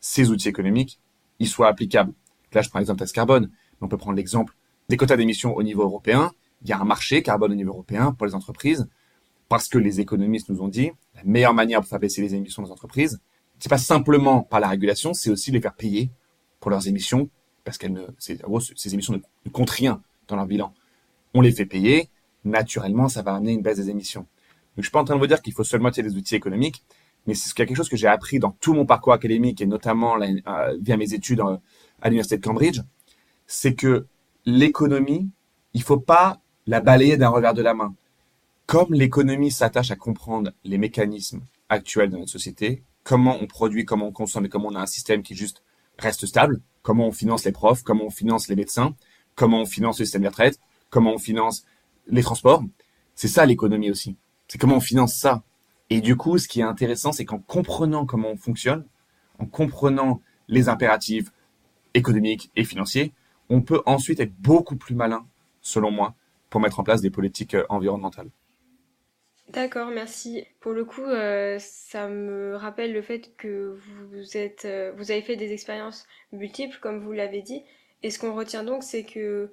ces outils économiques, ils soient applicables? Là, je prends l'exemple taxe carbone, mais on peut prendre l'exemple des quotas d'émissions au niveau européen. Il y a un marché carbone au niveau européen pour les entreprises, parce que les économistes nous ont dit, la meilleure manière pour faire baisser les émissions des entreprises, c'est pas simplement par la régulation, c'est aussi les faire payer pour leurs émissions, parce qu'elles ces émissions ne comptent rien dans leur bilan. On les fait payer, naturellement, ça va amener une baisse des émissions. Donc, je suis pas en train de vous dire qu'il faut seulement utiliser des outils économiques, mais c'est quelque chose que j'ai appris dans tout mon parcours académique et notamment euh, via mes études euh, à l'université de Cambridge, c'est que l'économie, il faut pas la balayer d'un revers de la main. Comme l'économie s'attache à comprendre les mécanismes actuels de notre société, comment on produit, comment on consomme et comment on a un système qui juste reste stable, comment on finance les profs, comment on finance les médecins, comment on finance le système de retraite, comment on finance les transports. C'est ça l'économie aussi. C'est comment on finance ça. Et du coup, ce qui est intéressant, c'est qu'en comprenant comment on fonctionne, en comprenant les impératifs économiques et financiers, on peut ensuite être beaucoup plus malin, selon moi, pour mettre en place des politiques euh, environnementales.
D'accord, merci. Pour le coup, euh, ça me rappelle le fait que vous euh, vous avez fait des expériences multiples, comme vous l'avez dit. Et ce qu'on retient donc, c'est que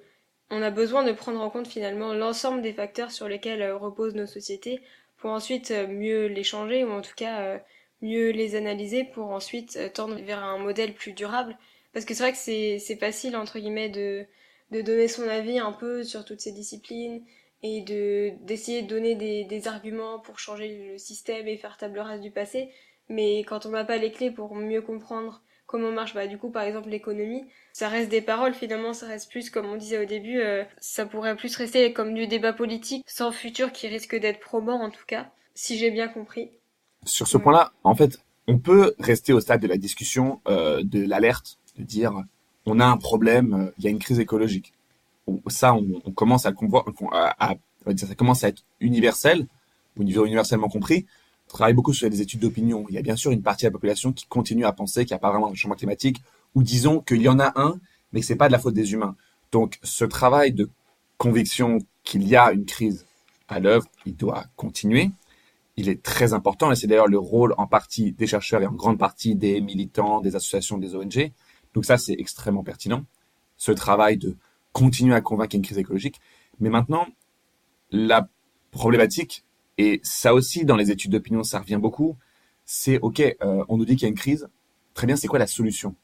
on a besoin de prendre en compte finalement l'ensemble des facteurs sur lesquels reposent nos sociétés pour ensuite mieux les changer ou en tout cas mieux les analyser pour ensuite tendre vers un modèle plus durable. Parce que c'est vrai que c'est facile, entre guillemets, de, de donner son avis un peu sur toutes ces disciplines et de d'essayer de donner des, arguments pour changer le système et faire table rase du passé. Mais quand on n'a pas les clés pour mieux comprendre comment marche bah, du coup par exemple l'économie ça reste des paroles finalement ça reste plus comme on disait au début euh, ça pourrait plus rester comme du débat politique sans futur qui risque d'être probant en tout cas si j'ai bien compris
sur ce point-là en fait on peut rester au stade de la discussion euh, de l'alerte de dire on a un problème euh, il y a une crise écologique ça on, commence à, ça commence à être universel ou universellement compris travaille beaucoup sur des études d'opinion. Il y a bien sûr une partie de la population qui continue à penser qu'il n'y a pas vraiment de changement climatique, ou disons qu'il y en a un, mais que c'est pas de la faute des humains. Donc, ce travail de conviction qu'il y a une crise à l'œuvre, il doit continuer. Il est très important, et c'est d'ailleurs le rôle en partie des chercheurs et en grande partie des militants, des associations, des ONG. Donc ça, c'est extrêmement pertinent. Ce travail de continuer à convaincre une crise écologique. Mais maintenant, la problématique, et ça aussi, dans les études d'opinion, ça revient beaucoup. C'est OK, euh, on nous dit qu'il y a une crise. Très bien, c'est quoi la solution?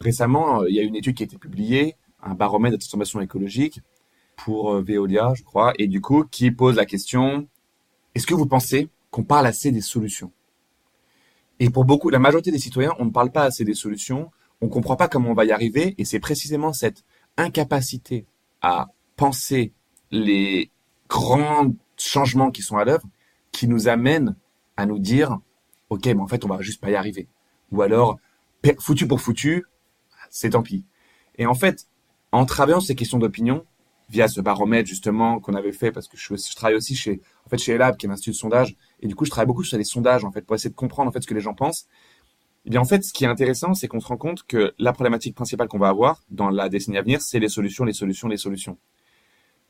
Récemment, euh, il y a une étude qui a été publiée, un baromètre de transformation écologique pour euh, Veolia, je crois, et du coup, qui pose la question est-ce que vous pensez qu'on parle assez des solutions? Et pour beaucoup, la majorité des citoyens, on ne parle pas assez des solutions, on ne comprend pas comment on va y arriver, et c'est précisément cette incapacité à penser les grandes changements qui sont à l'œuvre qui nous amènent à nous dire ok mais en fait on va juste pas y arriver ou alors foutu pour foutu c'est tant pis. Et en fait en travaillant ces questions d'opinion via ce baromètre justement qu'on avait fait parce que je, travaille aussi chez en fait chez Elab qui est un institut de sondage et du coup je travaille beaucoup sur les sondages en fait pour essayer de comprendre en fait ce que les gens pensent eh bien en fait ce qui est intéressant c'est qu'on se rend compte que la problématique principale qu'on va avoir dans la décennie à venir c'est les solutions les solutions les solutions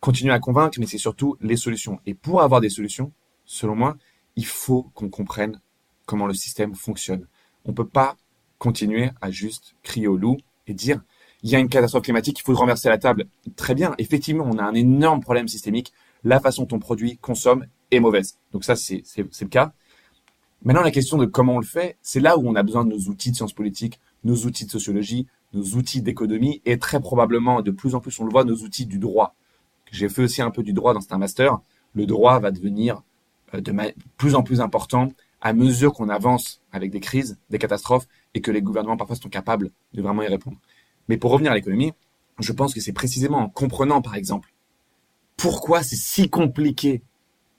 continuer à convaincre, mais c'est surtout les solutions. Et pour avoir des solutions, selon moi, il faut qu'on comprenne comment le système fonctionne. On peut pas continuer à juste crier au loup et dire il y a une catastrophe climatique, il faut renverser la table. Très bien, effectivement, on a un énorme problème systémique. La façon dont on produit, consomme est mauvaise. Donc ça, c'est le cas. Maintenant, la question de comment on le fait, c'est là où on a besoin de nos outils de sciences politiques, nos outils de sociologie, nos outils d'économie et très probablement, de plus en plus, on le voit, nos outils du droit j'ai fait aussi un peu du droit dans un master, le droit va devenir euh, de plus en plus important à mesure qu'on avance avec des crises, des catastrophes, et que les gouvernements parfois sont capables de vraiment y répondre. Mais pour revenir à l'économie, je pense que c'est précisément en comprenant, par exemple, pourquoi c'est si compliqué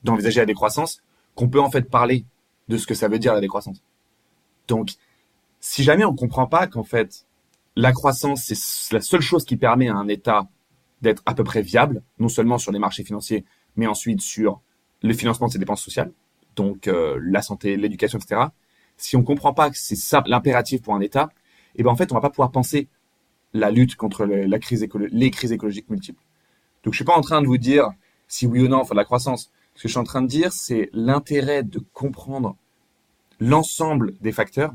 d'envisager la décroissance qu'on peut en fait parler de ce que ça veut dire la décroissance. Donc, si jamais on ne comprend pas qu'en fait, la croissance, c'est la seule chose qui permet à un État d'être à peu près viable, non seulement sur les marchés financiers, mais ensuite sur le financement de ses dépenses sociales, donc euh, la santé, l'éducation, etc. Si on comprend pas que c'est ça l'impératif pour un État, eh ben en fait on va pas pouvoir penser la lutte contre la crise les crises écologiques multiples. Donc je suis pas en train de vous dire si oui ou non faut de la croissance. Ce que je suis en train de dire, c'est l'intérêt de comprendre l'ensemble des facteurs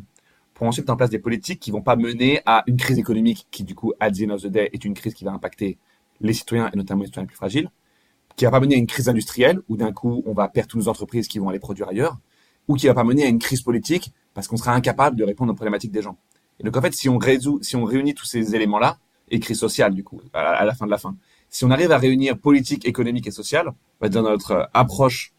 pour ensuite mettre en place des politiques qui vont pas mener à une crise économique qui du coup, at the end of the day, est une crise qui va impacter les citoyens et notamment les citoyens les plus fragiles, qui va pas mener à une crise industrielle où d'un coup on va perdre toutes nos entreprises qui vont aller produire ailleurs, ou qui va pas mener à une crise politique parce qu'on sera incapable de répondre aux problématiques des gens. Et donc en fait, si on réunit tous ces éléments-là, et crise sociale du coup, à la fin de la fin, si on arrive à réunir politique, économique et sociale, bah, dans notre approche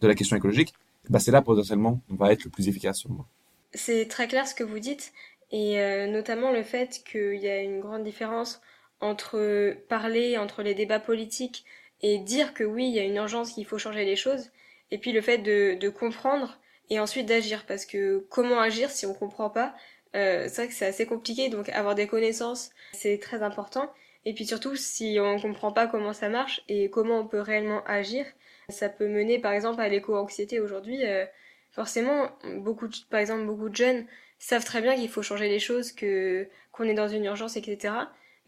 de la question écologique, bah, c'est là potentiellement on va être le plus efficace selon moi.
C'est très clair ce que vous dites, et euh, notamment le fait qu'il y a une grande différence entre parler, entre les débats politiques et dire que oui, il y a une urgence, qu'il faut changer les choses, et puis le fait de, comprendre et ensuite d'agir. Parce que comment agir si on comprend pas? Euh, C'est vrai que c'est assez compliqué, donc avoir des connaissances, c'est très important. Et puis surtout, si on comprend pas comment ça marche et comment on peut réellement agir, ça peut mener par exemple à l'éco-anxiété aujourd'hui. Euh, forcément, beaucoup par exemple, beaucoup de jeunes savent très bien qu'il faut changer les choses, que qu'on est dans une urgence, etc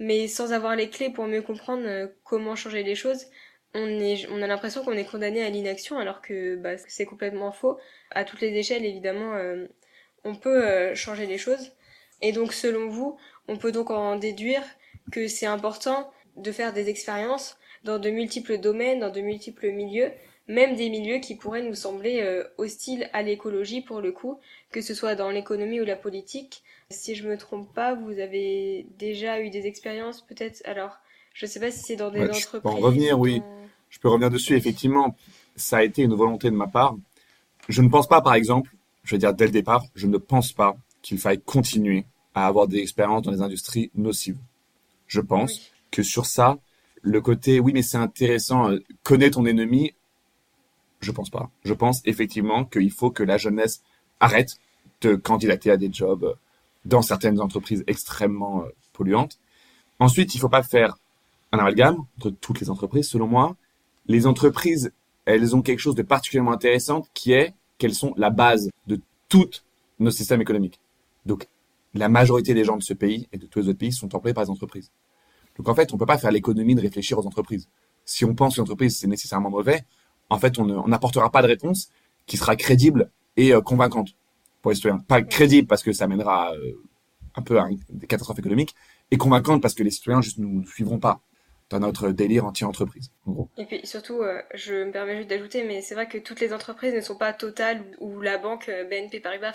mais sans avoir les clés pour mieux comprendre euh, comment changer les choses, on, est, on a l'impression qu'on est condamné à l'inaction alors que bah, c'est complètement faux. À toutes les échelles, évidemment, euh, on peut changer les choses. Et donc, selon vous, on peut donc en déduire que c'est important de faire des expériences dans de multiples domaines, dans de multiples milieux, même des milieux qui pourraient nous sembler euh, hostiles à l'écologie pour le coup, que ce soit dans l'économie ou la politique. Si je me trompe pas, vous avez déjà eu des expériences peut-être? Alors, je sais pas si c'est dans des entreprises. Je
peux en revenir, oui. Je peux revenir dessus. Effectivement, ça a été une volonté de ma part. Je ne pense pas, par exemple, je veux dire dès le départ, je ne pense pas qu'il faille continuer à avoir des expériences dans les industries nocives. Je pense que sur ça, le côté oui mais c'est intéressant, euh, connais ton ennemi, je pense pas. Je pense effectivement qu'il faut que la jeunesse arrête de candidater à des jobs euh, dans certaines entreprises extrêmement euh, polluantes. Ensuite, il faut pas faire un amalgame entre toutes les entreprises, selon moi. Les entreprises, elles ont quelque chose de particulièrement intéressant qui est qu'elles sont la base de tous nos systèmes économiques. Donc, la majorité des gens de ce pays et de tous les autres pays sont employés par les entreprises. Donc en fait, on peut pas faire l'économie de réfléchir aux entreprises. Si on pense que l'entreprise c'est nécessairement mauvais, en fait, on n'apportera pas de réponse qui sera crédible et euh, convaincante pour les citoyens. Pas crédible parce que ça mènera euh, un peu à des catastrophes économiques, et convaincante parce que les citoyens juste nous, suivront pas dans notre délire anti-entreprise.
Et puis surtout, euh, je me permets juste d'ajouter, mais c'est vrai que toutes les entreprises ne sont pas Total ou, la banque BNP Paribas.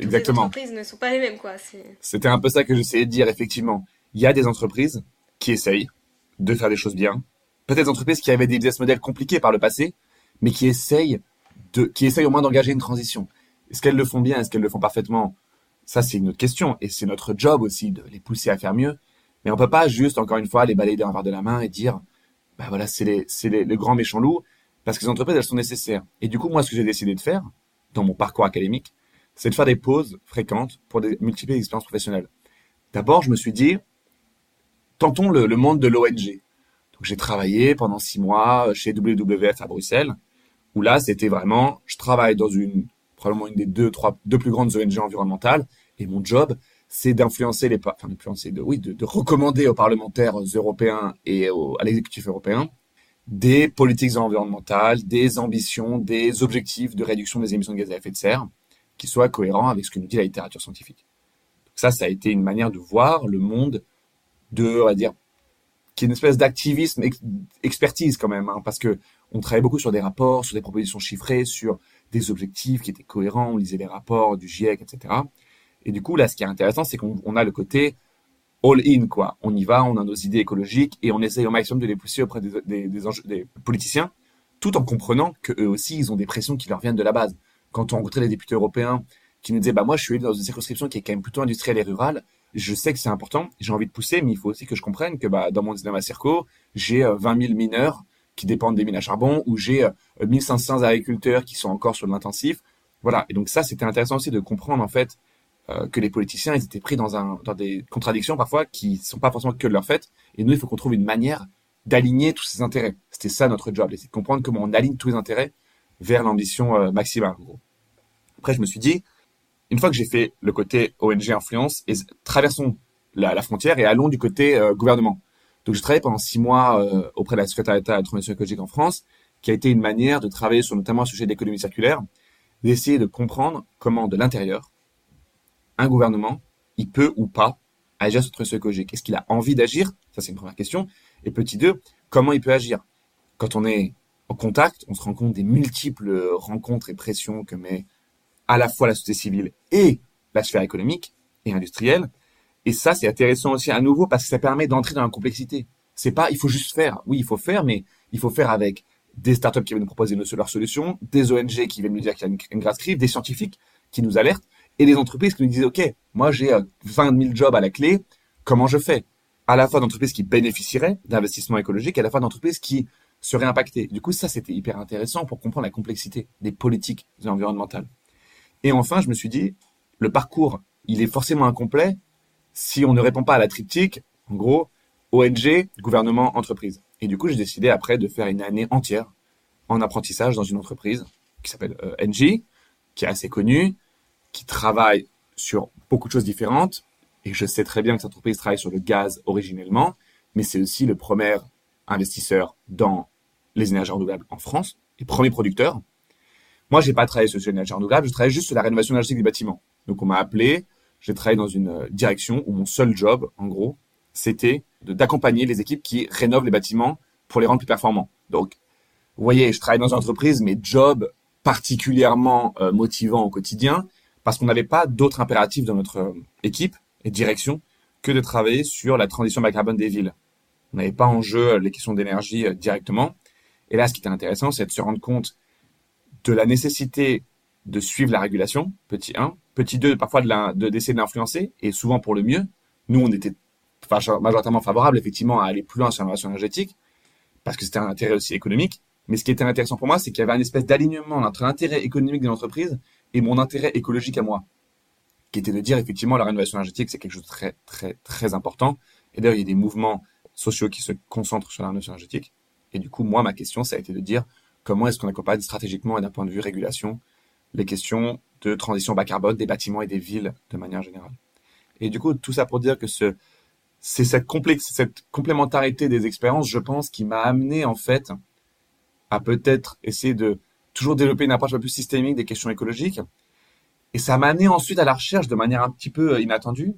Exactement. les entreprises ne sont pas les mêmes, quoi.
C'était un peu ça que j'essayais de dire, effectivement. Il y a des entreprises qui essayent de faire des choses bien. Peut-être des entreprises qui avaient des business models compliqués par le passé, mais qui essayent de, qui essayent au moins d'engager une transition. Est-ce qu'elles le font bien? Est-ce qu'elles le font parfaitement? Ça, c'est une autre question. Et c'est notre job aussi de les pousser à faire mieux. Mais on peut pas juste, encore une fois, les balayer d'un verre de la main et dire, bah voilà, c'est les, c'est les, le grand méchant loup, parce que les entreprises, elles sont nécessaires. Et du coup, moi, ce que j'ai décidé de faire, dans mon parcours académique, c'est de faire des pauses fréquentes pour des multiples expériences professionnelles. D'abord, je me suis dit, tentons le, monde de l'ONG. Donc j'ai travaillé pendant six mois chez WWF à Bruxelles, où là c'était vraiment, je travaille dans une probablement une des deux trois deux plus grandes ONG environnementales, et mon job c'est d'influencer les, enfin d'influencer, de oui, de, de, recommander aux parlementaires européens et à l'exécutif européen des politiques environnementales, des ambitions, des objectifs de réduction des émissions de gaz à effet de serre qui soient cohérents avec ce que nous dit la littérature scientifique. Donc ça, ça a été une manière de voir le monde de, on va dire, qui est une espèce d'activisme, expertise quand même, hein, parce que on travaillait beaucoup sur des rapports, sur des propositions chiffrées, sur des objectifs qui étaient cohérents, on lisait les rapports du GIEC, etc. Et du coup, là, ce qui est intéressant, c'est qu'on a le côté all-in, quoi. On y va, on a nos idées écologiques et on essaye au maximum de les pousser auprès des, des politiciens, tout en comprenant qu'eux aussi, ils ont des pressions qui leur viennent de la base. Quand on rencontrait les députés européens qui nous disaient, bah moi, je suis dans une circonscription qui est quand même plutôt industrielle et rurale, je sais que c'est important, j'ai envie de pousser, mais il faut aussi que je comprenne que bah, dans mon à circo, j'ai 20 euh, 000 mineurs qui dépendent des mines à charbon, ou j'ai 1500 euh, agriculteurs qui sont encore sur l'intensif. Voilà. Et donc ça, c'était intéressant aussi de comprendre en fait euh, que les politiciens, ils étaient pris dans, un, dans des contradictions parfois qui sont pas forcément que de leur fait. Et nous, il faut qu'on trouve une manière d'aligner tous ces intérêts. C'était ça notre job, c'est de comprendre comment on aligne tous les intérêts vers l'ambition maximale. Après, je me suis dit, une fois que j'ai fait le côté ONG influence, et traversons la, frontière et allons du côté euh, gouvernement. Donc j'ai travaillé pendant six mois euh, auprès de la secrétaire d'État à la transition écologique en France, qui a été une manière de travailler sur notamment un sujet d'économie circulaire, d'essayer de comprendre comment de l'intérieur, un gouvernement, il peut ou pas agir sur la transition écologique. Est-ce qu'il a envie d'agir? Ça c'est une première question. Et petit deux, comment il peut agir? Quand on est en contact, on se rend compte des multiples rencontres et pressions que met à la fois la société civile et la sphère économique et industrielle. Et ça, c'est intéressant aussi à nouveau parce que ça permet d'entrer dans la complexité. C'est pas, il faut juste faire. Oui, il faut faire, mais il faut faire avec des startups qui viennent nous proposer leurs solutions, des ONG qui viennent nous dire qu'il y a une, grasse crise, des scientifiques qui nous alertent et des entreprises qui nous disent, OK, moi j'ai 20 000 jobs à la clé, comment je fais? À la fois d'entreprises qui bénéficieraient d'investissements écologiques et à la fois d'entreprises qui seraient impactées. Du coup, ça, c'était hyper intéressant pour comprendre la complexité des politiques environnementales. Et enfin, je me suis dit, le parcours, il est forcément incomplet si on ne répond pas à la triptyque, en gros, ONG, gouvernement, entreprise. Et du coup, j'ai décidé après de faire une année entière en apprentissage dans une entreprise qui s'appelle euh, NG, qui est assez connue, qui travaille sur beaucoup de choses différentes. Et je sais très bien que cette entreprise travaille sur le gaz originellement, mais c'est aussi le premier investisseur dans les énergies renouvelables en France, les premiers producteurs. Moi, j'ai pas travaillé sur l'énergie renouvelable, je travaillais juste sur la rénovation énergétique des bâtiments. Donc, on m'a appelé, j'ai travaillé dans une euh, direction où mon seul job, en gros, c'était d'accompagner les équipes qui rénovent les bâtiments pour les rendre plus performants. Donc, vous voyez, je travaille dans une entreprise, mais job particulièrement euh, motivant au quotidien, parce qu'on n'avait pas d'autres impératifs dans notre euh, équipe et direction que de travailler sur la transition bas carbone des villes. On n'avait pas en jeu les questions d'énergie directement. Et là, ce qui était intéressant, c'est de se rendre compte de la nécessité de suivre la régulation, petit 1. Petit 2, parfois de d'essayer de l'influencer, et souvent pour le mieux. Nous, on était majoritairement favorable, effectivement, à aller plus loin sur l'innovation énergétique, parce que c'était un intérêt aussi économique. Mais ce qui était intéressant pour moi, c'est qu'il y avait une espèce d'alignement entre l'intérêt économique de l'entreprise et mon intérêt écologique à moi, qui était de dire, effectivement, la rénovation énergétique, c'est quelque chose de très, très, très important. Et d'ailleurs, il y a des mouvements sociaux qui se concentrent sur la rénovation énergétique. Et du coup, moi, ma question, ça a été de dire comment est-ce qu'on accompagne stratégiquement et d'un point de vue régulation les questions de transition bas carbone des bâtiments et des villes de manière générale? Et du coup, tout ça pour dire que ce, c'est cette, complexe, cette complémentarité des expériences, je pense, qui m'a amené en fait à peut-être essayer de toujours développer une approche un peu plus systémique des questions écologiques. Et ça m'a amené ensuite à la recherche de manière un petit peu inattendue,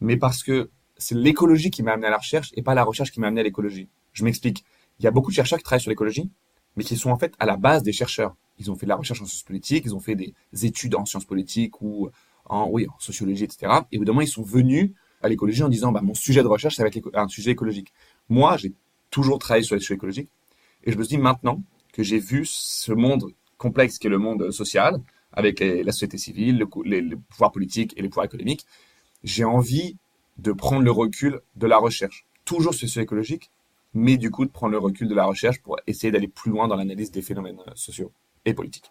mais parce que c'est l'écologie qui m'a amené à la recherche et pas la recherche qui m'a amené à l'écologie. Je m'explique. Il y a beaucoup de chercheurs qui travaillent sur l'écologie, mais qui sont en fait à la base des chercheurs. Ils ont fait de la recherche en sciences politiques, ils ont fait des études en sciences politiques ou en, oui, en sociologie, etc. Et évidemment, ils sont venus à l'écologie en disant, bah, mon sujet de recherche, ça va être un sujet écologique. Moi, j'ai toujours travaillé sur les sujets écologiques. Et je me dit, maintenant que j'ai vu ce monde complexe qui est le monde social, avec la société civile, le, les, pouvoirs politiques et les pouvoirs économiques, j'ai envie de prendre le recul de la recherche. Toujours écologiques, mais du coup de prendre le recul de la recherche pour essayer d'aller plus loin dans l'analyse des phénomènes euh, sociaux et politiques.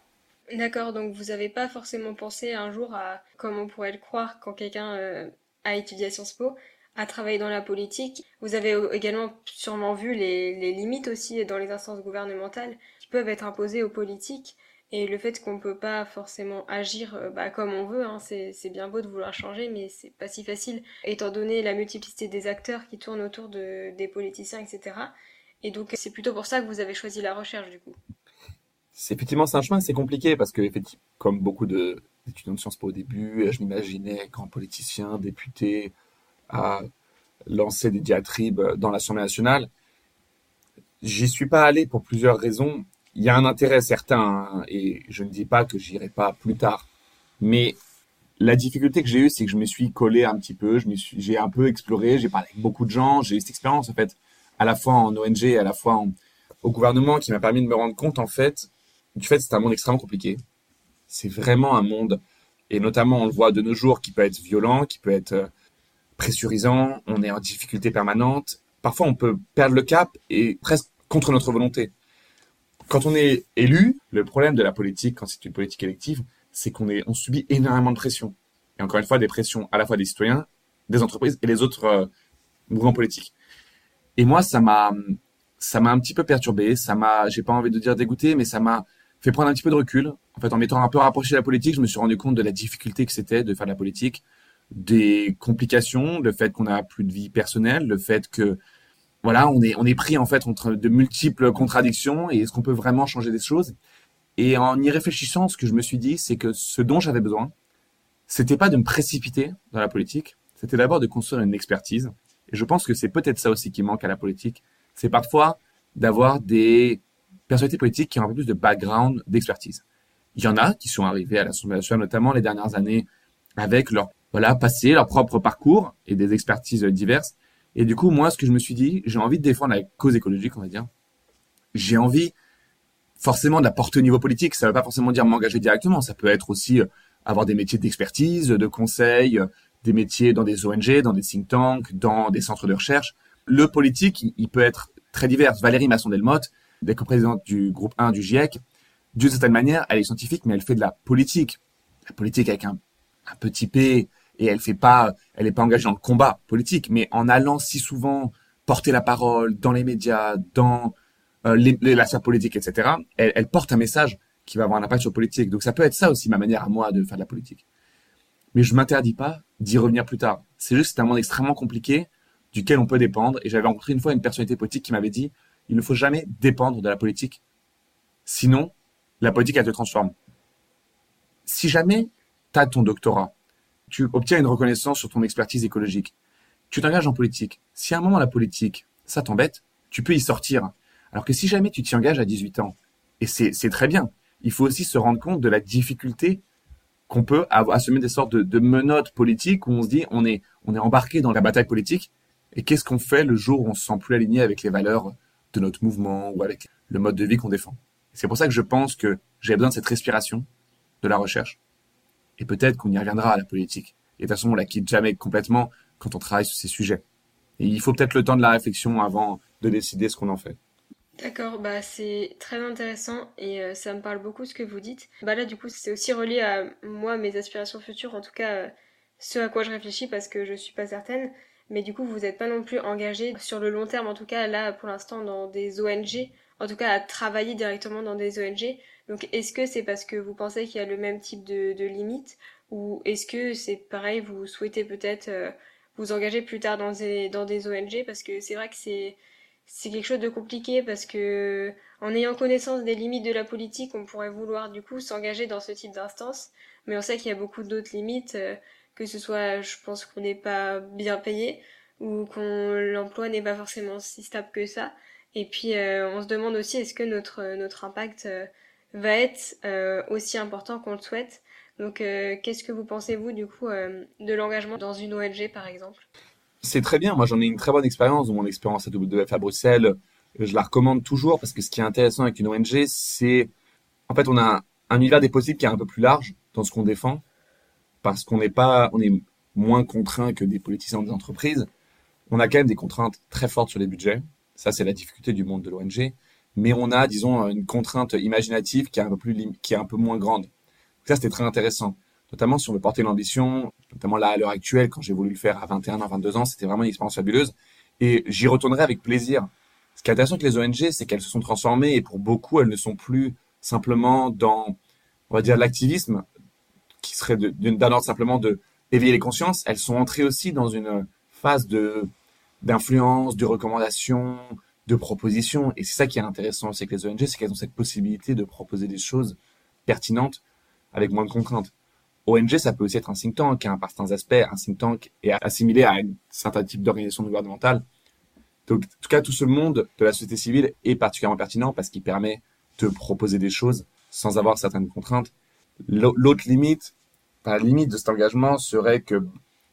D'accord, donc vous n'avez pas forcément pensé un jour à, comme on pourrait le croire quand quelqu'un euh, a étudié à Sciences Po, à travailler dans la politique. Vous avez également sûrement vu les limites aussi dans les instances gouvernementales qui peuvent être imposées aux politiques. Et le fait qu'on ne peut pas forcément agir euh, bah, comme on veut, hein, c'est bien beau de vouloir changer, mais c'est pas si facile, étant donné la multiplicité des acteurs qui tournent autour de, des politiciens, etc. Et donc c'est plutôt pour ça que vous avez choisi la recherche, du coup.
C'est effectivement c'est un chemin, c'est compliqué parce que comme beaucoup d'étudiants de Sciences Po au début, je m'imaginais grand politicien, député, à lancer des diatribes dans l'Assemblée nationale. J'y suis pas allé pour plusieurs raisons il y a un intérêt certain, hein, et je ne dis pas que j'irai pas plus tard, mais la difficulté que j'ai eue, c'est que je me suis collé un petit peu, j'ai un peu exploré, j'ai parlé avec beaucoup de gens, j'ai eu cette expérience en fait, à la fois en ONG, à la fois au gouvernement, qui m'a permis de me rendre compte en fait du fait que c'est un monde extrêmement compliqué. C'est vraiment un monde, et notamment on le voit de nos jours, qui peut être violent, qui peut être euh, pressurisant, on est en difficulté permanente. Parfois on peut perdre le cap et presque contre notre volonté quand on est élu, le problème de la politique, quand c'est une politique élective, c'est qu'on est, on subit énormément de pression. Et encore une fois, des pressions à la fois des citoyens, des entreprises et les autres euh, mouvements politiques. Et moi, ça m'a, un petit peu perturbé. Ça m'a, j'ai pas envie de dire dégoûté, mais ça m'a fait prendre un petit peu de recul. En fait, en m'étant un peu rapproché de la politique, je me suis rendu compte de la difficulté que c'était de faire de la politique, des complications, le fait qu'on n'a plus de vie personnelle, le fait que voilà, on est, on est pris en fait entre de multiples contradictions et est-ce qu'on peut vraiment changer des choses? Et en y réfléchissant, ce que je me suis dit, c'est que ce dont j'avais besoin, c'était pas de me précipiter dans la politique, c'était d'abord de construire une expertise. Et je pense que c'est peut-être ça aussi qui manque à la politique, c'est parfois d'avoir des personnalités politiques qui ont un peu plus de background d'expertise. Il y en a qui sont arrivés à l'Assemblée nationale, notamment les dernières années, avec leur voilà passé, leur propre parcours et des expertises diverses. Et du coup, moi, ce que je me suis dit, j'ai envie de défendre la cause écologique, on va dire. J'ai envie forcément de la porter au niveau politique. Ça ne veut pas forcément dire m'engager directement. Ça peut être aussi euh, avoir des métiers d'expertise, de conseil, euh, des métiers dans des ONG, dans des think tanks, dans des centres de recherche. Le politique, il peut être très divers. Valérie Masson-Delmotte, coprésidente du groupe 1 du GIEC, d'une certaine manière, elle est scientifique, mais elle fait de la politique. La politique avec un petit p, et elle fait pas, elle est pas engagée dans le combat politique, mais en allant si souvent porter la parole dans les médias, dans euh, les, la sphère politique, etc. Elle, porte un message qui va avoir un impact sur la politique. Donc ça peut être ça aussi ma manière à moi de faire de la politique. Mais je m'interdis pas d'y revenir plus tard. C'est juste c'est un monde extrêmement compliqué duquel on peut dépendre. Et j'avais rencontré une fois une personnalité politique qui m'avait dit il ne faut jamais dépendre de la politique, sinon la politique elle te transforme. Si jamais tu as ton doctorat tu obtiens une reconnaissance sur ton expertise écologique tu t'engages en politique. Si à un moment la politique, ça t'embête, tu peux y sortir. Alors que si jamais tu t'y engages à 18 ans, et c'est très bien, il faut aussi se rendre compte de la difficulté qu'on peut avoir, assumer des sortes de, de, menottes politiques où on se dit on est, on est embarqué dans la bataille politique et qu'est-ce qu'on fait le jour où on se sent plus aligné avec les valeurs de notre mouvement ou avec le mode de vie qu'on défend? C'est pour ça que je pense que j'ai besoin de cette respiration de la recherche. Et peut-être qu'on y reviendra à la politique. Et de toute façon, on la quitte jamais complètement quand on travaille sur ces sujets. Et il faut peut-être le temps de la réflexion avant de décider ce qu'on en fait.
D'accord, bah c'est très intéressant et euh, ça me parle beaucoup ce que vous dites. Bah là du coup c'est aussi relié à moi mes aspirations futures, en tout cas euh, ce à quoi je réfléchis parce que je suis pas certaine. Mais du coup vous n'êtes pas non plus engagé sur le long terme, en tout cas là pour l'instant dans des ONG, en tout cas à travailler directement dans des ONG. Donc est-ce que c'est parce que vous pensez qu'il y a le même type de, de limites ou est-ce que c'est pareil, vous souhaitez peut-être euh, vous engager plus tard dans des, dans des ONG parce que c'est vrai que c'est c'est quelque chose de compliqué parce que en ayant connaissance des limites de la politique, on pourrait vouloir du coup s'engager dans ce type d'instance, mais on sait qu'il y a beaucoup d'autres limites, euh, que ce soit, je pense qu'on n'est pas bien payé ou qu'on l'emploi n'est pas forcément si stable que ça. Et puis euh, on se demande aussi est-ce que notre notre impact va être aussi important qu'on le souhaite. Donc qu'est-ce que vous pensez vous du coup de l'engagement dans une ONG par exemple?
C'est très bien. Moi, j'en ai une très bonne expérience mon expérience à WWF à Bruxelles. Je la recommande toujours parce que ce qui est intéressant avec une ONG, c'est en fait on a un univers des possibles qui est un peu plus large dans ce qu'on défend parce qu'on n'est pas, on est moins contraint que des politiciens des entreprises. On a quand même des contraintes très fortes sur les budgets. Ça, c'est la difficulté du monde de l'ONG. Mais on a, disons, une contrainte imaginative qui est un peu plus, qui est un peu moins grande. Ça, c'était très intéressant notamment si on veut porter l'ambition, notamment là à l'heure actuelle, quand j'ai voulu le faire à 21 ans, 22 ans, c'était vraiment une expérience fabuleuse. Et j'y retournerai avec plaisir. Ce qui est intéressant avec les ONG, c'est qu'elles se sont transformées et pour beaucoup, elles ne sont plus simplement dans, on va dire, l'activisme qui serait d'un ordre simplement de éveiller les consciences. Elles sont entrées aussi dans une phase de d'influence, de recommandation, de proposition. Et c'est ça qui est intéressant aussi avec les ONG, c'est qu'elles ont cette possibilité de proposer des choses pertinentes avec moins de contraintes. ONG, ça peut aussi être un think tank, hein, par certains aspects, un think tank est assimilé à un certain type d'organisation gouvernementale. Donc, en tout cas, tout ce monde de la société civile est particulièrement pertinent parce qu'il permet de proposer des choses sans avoir certaines contraintes. L'autre limite, la limite de cet engagement serait que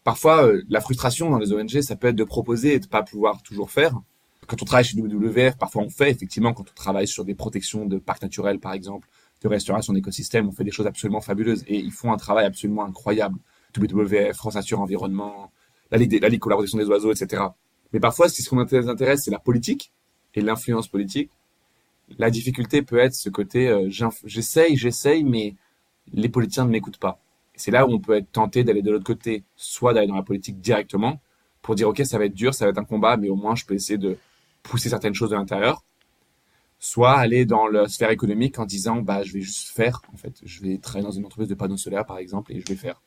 parfois, euh, la frustration dans les ONG, ça peut être de proposer et de pas pouvoir toujours faire. Quand on travaille chez WWF, parfois on fait, effectivement, quand on travaille sur des protections de parcs naturels, par exemple, de restauration d'écosystèmes. On fait des choses absolument fabuleuses et ils font un travail absolument incroyable. WWF, France Nature Environnement, la Ligue, Collaboration des Oiseaux, etc. Mais parfois, si ce qu'on nous intéresse, c'est la politique et l'influence politique, la difficulté peut être ce côté euh, j'essaye, j'essaye, mais les politiciens ne m'écoutent pas. C'est là où on peut être tenté d'aller de l'autre côté, soit d'aller dans la politique directement pour dire ok, ça va être dur, ça va être un combat, mais au moins je peux essayer de pousser certaines choses de l'intérieur soit aller dans la sphère économique en disant bah je vais juste faire en fait. Je vais travailler dans une entreprise de panneaux solaires par exemple et je vais faire.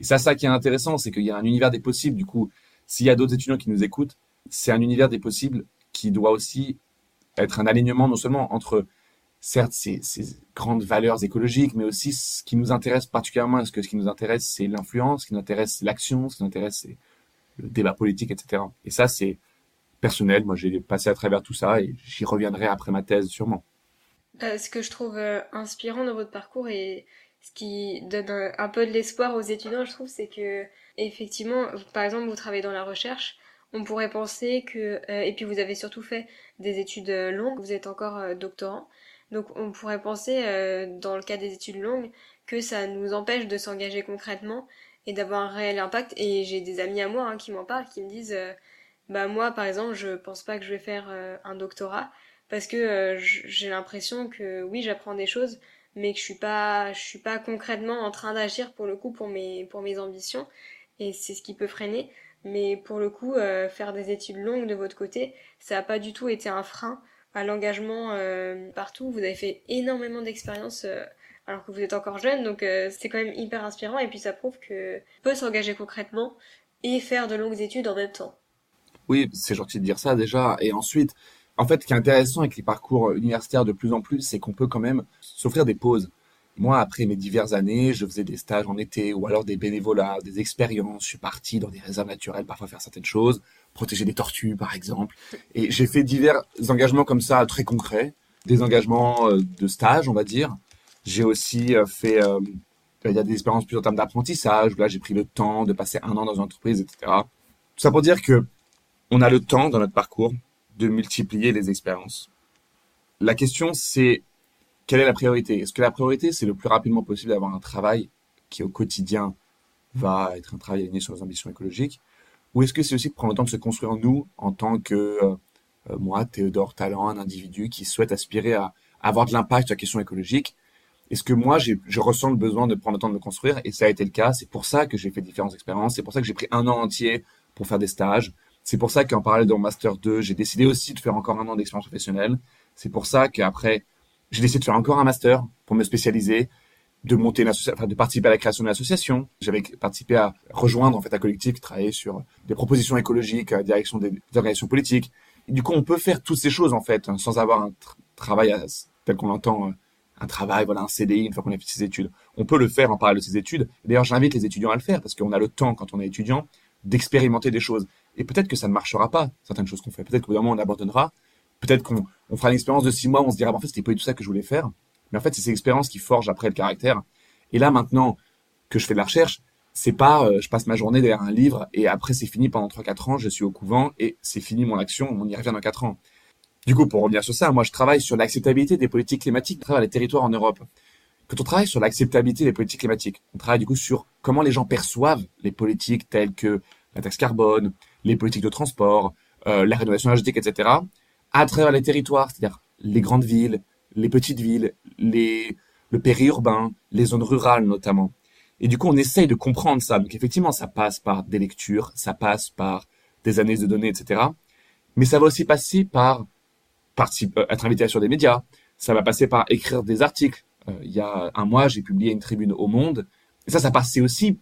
Et ça ça qui est intéressant c'est qu'il y a un univers des possibles. Du coup s'il y a d'autres étudiants qui nous écoutent c'est un univers des possibles qui doit aussi être un alignement non seulement entre certes ces, ces grandes valeurs écologiques mais aussi ce qui nous intéresse particulièrement. Parce que ce qui nous intéresse c'est l'influence? Ce qui nous intéresse c'est l'action? Ce qui nous intéresse c'est le débat politique etc et ça c'est personnel. Moi, j'ai passé à travers tout ça et j'y reviendrai après ma thèse sûrement.
Euh, ce que je trouve euh, inspirant dans votre parcours et ce qui donne un, peu de l'espoir aux étudiants, je trouve, c'est que effectivement, par exemple, vous travaillez dans la recherche, on pourrait penser que, euh, et puis vous avez surtout fait des études longues, vous êtes encore doctorant, donc on pourrait penser, dans le cas des études longues, que ça nous empêche de s'engager concrètement et d'avoir un réel impact. Et j'ai des amis à moi hein, qui m'en parlent, qui me disent bah moi par exemple je pense pas que je vais faire euh, un doctorat parce que euh, j'ai l'impression que oui j'apprends des choses mais que je suis pas je suis pas concrètement en train d'agir pour le coup pour mes pour mes ambitions et c'est ce qui peut freiner. Mais pour le coup euh, faire des études longues de votre côté ça a pas du tout été un frein à l'engagement partout. Vous avez fait énormément d'expériences alors que vous êtes encore jeune donc c'est quand même hyper inspirant et puis ça prouve que peut s'engager concrètement et faire de longues études en même temps
oui, c'est gentil de dire ça déjà. Et ensuite, en fait, ce qui est intéressant avec les parcours universitaires de plus en plus, c'est qu'on peut quand même s'offrir des pauses. moi, après mes diverses années, je faisais des stages en été ou alors des bénévolats, des expériences. Je suis parti dans des réserves naturelles, parfois faire certaines choses, protéger des tortues, par exemple. Et j'ai fait divers engagements comme ça, très concrets, des engagements euh, de stage, on va dire. J'ai aussi euh, fait euh, il y a des expériences plus en termes d'apprentissage. Là, j'ai pris le temps de passer un an dans une entreprise, etc. Tout ça pour dire que on a le temps dans notre parcours de multiplier les expériences. La question, c'est quelle est la priorité? Est-ce que la priorité, c'est le plus rapidement possible d'avoir un travail qui, au quotidien, va être un travail aligné sur nos ambitions écologiques? Ou est-ce que c'est aussi de prendre le temps de se construire nous, en tant que euh, euh, moi, Théodore Talent, un individu qui souhaite aspirer à, avoir de l'impact sur la question écologique? Est-ce que moi, je ressens le besoin de prendre le temps de me construire? Et ça a été le cas. C'est pour ça que j'ai fait différentes expériences. C'est pour ça que j'ai pris un an entier pour faire des stages. C'est pour ça qu'en parallèle de mon Master 2, j'ai décidé aussi de faire encore un an d'expérience professionnelle. C'est pour ça qu'après, j'ai décidé de faire encore un Master pour me spécialiser, de monter une enfin, de participer à la création d'une association. J'avais participé à rejoindre en fait un collectif qui travaillait sur des propositions écologiques à la direction des, organisations politiques. Du coup, on peut faire toutes ces choses en fait sans avoir un travail tel qu'on l'entend un travail, voilà, un CDI une fois qu'on a fait ses études. On peut le faire en parallèle de ses études. D'ailleurs, j'invite les étudiants à le faire parce qu'on a le temps quand on est étudiant d'expérimenter des choses. Et peut-être que ça ne marchera pas, certaines choses qu'on fait. Peut-être qu'au bout d'un moment, on abandonnera. Peut-être qu'on on fera une expérience de six mois on se dira, en fait, c'était pas tout ça que je voulais faire. Mais en fait, c'est ces expériences qui forgent après le caractère. Et là, maintenant que je fais de la recherche, c'est pas, euh, je passe ma journée derrière un livre et après c'est fini pendant trois quatre ans, je suis au couvent et c'est fini mon action, on y revient dans quatre ans. Du coup, pour revenir sur ça, moi je travaille sur l'acceptabilité des politiques climatiques à travers les territoires en Europe. Quand on travaille sur l'acceptabilité des politiques climatiques, on travaille du coup sur comment les gens perçoivent les politiques telles que la taxe carbone, les politiques de transport, euh, la rénovation énergétique, etc., à travers les territoires, c'est-à-dire les grandes villes, les petites villes, les, le périurbain, les zones rurales notamment. Et du coup, on essaye de comprendre ça. Donc effectivement, ça passe par des lectures, ça passe par des analyses de données, etc. Mais ça va aussi passer par euh, être invité sur des médias. Ça va passer par écrire des articles. Euh, il y a un mois, j'ai publié une tribune au Monde. Et ça, ça passait aussi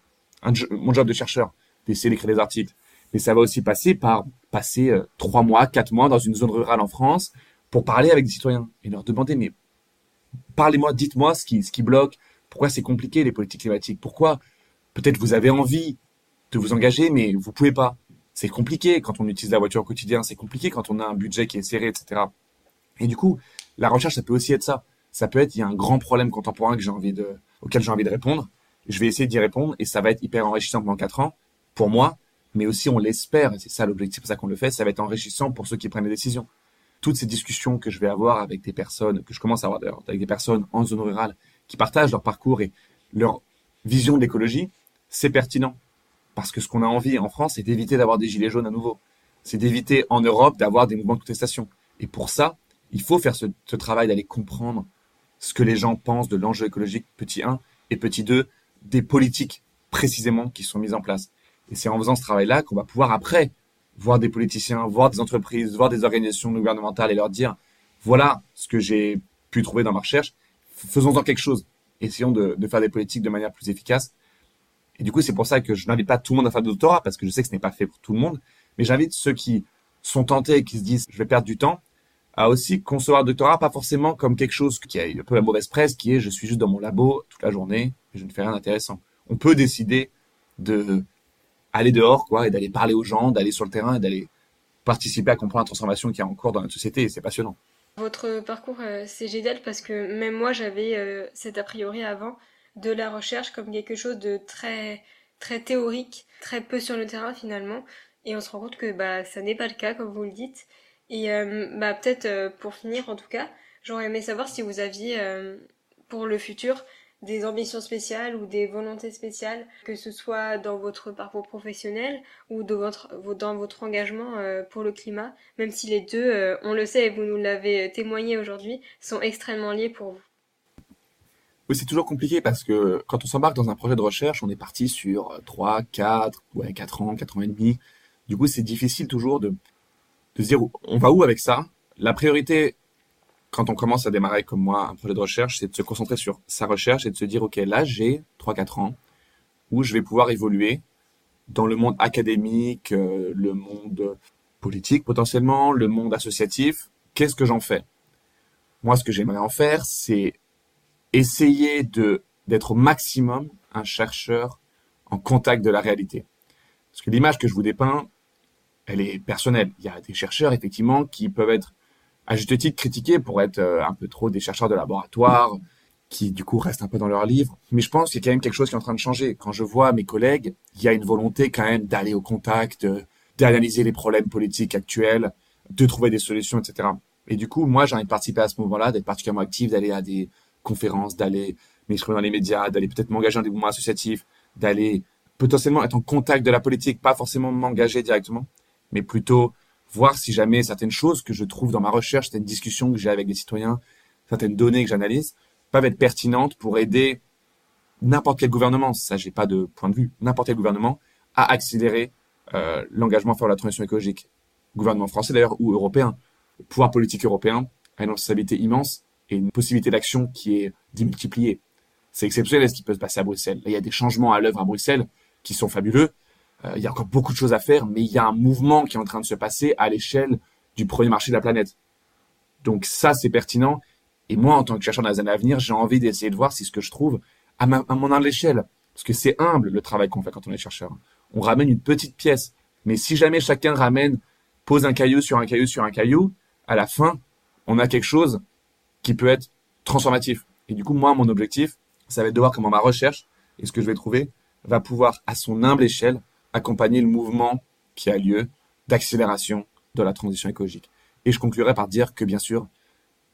mon job de chercheur, d'essayer d'écrire des articles. Mais ça va aussi passer par passer euh, trois mois, quatre mois dans une zone rurale en France pour parler avec des citoyens et leur demander, mais parlez-moi, dites-moi ce qui, ce qui bloque, pourquoi c'est compliqué les politiques climatiques, pourquoi peut-être vous avez envie de vous engager, mais vous pouvez pas? C'est compliqué quand on utilise la voiture au quotidien, c'est compliqué quand on a un budget qui est serré, etc. Et du coup, la recherche, ça peut aussi être ça. Ça peut être, il y a un grand problème contemporain que j'ai envie de, auquel j'ai envie de répondre. Je vais essayer d'y répondre et ça va être hyper enrichissant pendant quatre ans pour moi, mais aussi on l'espère, et c'est ça l'objectif, c'est pour ça qu'on le fait, ça va être enrichissant pour ceux qui prennent les décisions. Toutes ces discussions que je vais avoir avec des personnes, que je commence à avoir d'ailleurs, avec des personnes en zone rurale, qui partagent leur parcours et leur vision d'écologie, c'est pertinent. Parce que ce qu'on a envie en France, c'est d'éviter d'avoir des gilets jaunes à nouveau. C'est d'éviter en Europe d'avoir des mouvements de contestation. Et pour ça, il faut faire ce, travail d'aller comprendre ce que les gens pensent de l'enjeu écologique, petit 1, et petit 2, des politiques précisément qui sont mises en place. Et c'est en faisant ce travail-là qu'on va pouvoir après voir des politiciens, voir des entreprises, voir des organisations gouvernementales et leur dire, voilà ce que j'ai pu trouver dans ma recherche, faisons-en quelque chose. Essayons de, faire des politiques de manière plus efficace. Et du coup, c'est pour ça que je n'invite pas tout le monde à faire de doctorat, parce que je sais que ce n'est pas fait pour tout le monde, mais j'invite ceux qui sont tentés et qui se disent, je vais perdre du temps, à aussi concevoir le doctorat pas forcément comme quelque chose qui a un peu la mauvaise presse, qui est je suis juste dans mon labo toute la journée et je ne fais rien d'intéressant. On peut décider de aller dehors, quoi, et d'aller parler aux gens, d'aller sur le terrain et d'aller participer à comprendre la transformation qui a en cours dans notre société c'est passionnant.
Votre parcours, euh, c'est génial parce que même moi, j'avais euh, cet a priori avant de la recherche comme quelque chose de très, très théorique, très peu sur le terrain finalement. Et on se rend compte que bah, ça n'est pas le cas, comme vous le dites. Et euh, bah, peut-être pour finir en tout cas, j'aurais aimé savoir si vous aviez pour le futur des ambitions spéciales ou des volontés spéciales, que ce soit dans votre parcours professionnel ou dans votre, engagement pour le climat, même si les deux, on le sait et vous nous l'avez témoigné aujourd'hui, sont extrêmement liés pour vous.
Oui, c'est toujours compliqué parce que quand on s'embarque dans un projet de recherche, on est parti sur 3, 4, ouais, 4 ans, 4 ans et demi. Du coup, c'est difficile toujours de, de se dire on va où avec ça? La priorité, quand on commence à démarrer comme moi un projet de recherche, c'est de se concentrer sur sa recherche et de se dire, OK, là, j'ai 3-4 ans où je vais pouvoir évoluer dans le monde académique, euh, le monde politique potentiellement, le monde associatif. Qu'est-ce que j'en fais? Moi, ce que j'aimerais en faire, c'est essayer de d'être au maximum un chercheur en contact de la réalité. Parce que l'image que je vous dépeins, elle est personnelle. Il y a des chercheurs, effectivement, qui peuvent être, à juste titre, critiqués pour être euh, un peu trop des chercheurs de laboratoire, qui, du coup, restent un peu dans leurs livres. Mais je pense qu'il y a quand même quelque chose qui est en train de changer. Quand je vois mes collègues, il y a une volonté quand même d'aller au contact, d'analyser les problèmes politiques actuels, de trouver des solutions, etc. Et du coup, moi, j'ai envie de participer à ce moment-là, d'être particulièrement actif, d'aller à des conférences, d'aller m'exprimer dans les médias, d'aller peut-être m'engager dans des mouvements associatifs, d'aller potentiellement être en contact de la politique, pas forcément m'engager directement, mais plutôt voir si jamais certaines choses que je trouve dans ma recherche, certaines discussions que j'ai avec des citoyens, certaines données que j'analyse, peuvent être pertinentes pour aider n'importe quel gouvernement, ça j'ai pas de point de vue, n'importe quel gouvernement à accélérer euh, l'engagement pour la transition écologique. Gouvernement français d'ailleurs ou européen, le pouvoir politique européen a une responsabilité immense et une possibilité d'action qui est démultipliée. C'est exceptionnel ce qui peut se passer à Bruxelles. il y a des changements à l'œuvre à Bruxelles qui sont fabuleux. Euh, il y a encore beaucoup de choses à faire, mais il y a un mouvement qui est en train de se passer à l'échelle du premier marché de la planète. Donc ça, c'est pertinent. Et moi, en tant que chercheur dans les années à venir, j'ai envie d'essayer de voir si ce que je trouve à, ma, à mon échelle, parce que c'est humble le travail qu'on fait quand on est chercheur. On ramène une petite pièce, mais si jamais chacun ramène, pose un caillou sur un caillou sur un caillou, à la fin, on a quelque chose qui peut être transformatif. Et du coup, moi, mon objectif, ça va être de voir comment ma recherche et ce que je vais trouver va pouvoir, à son humble échelle, accompagner le mouvement qui a lieu d'accélération de la transition écologique. Et je conclurai par dire que, bien sûr,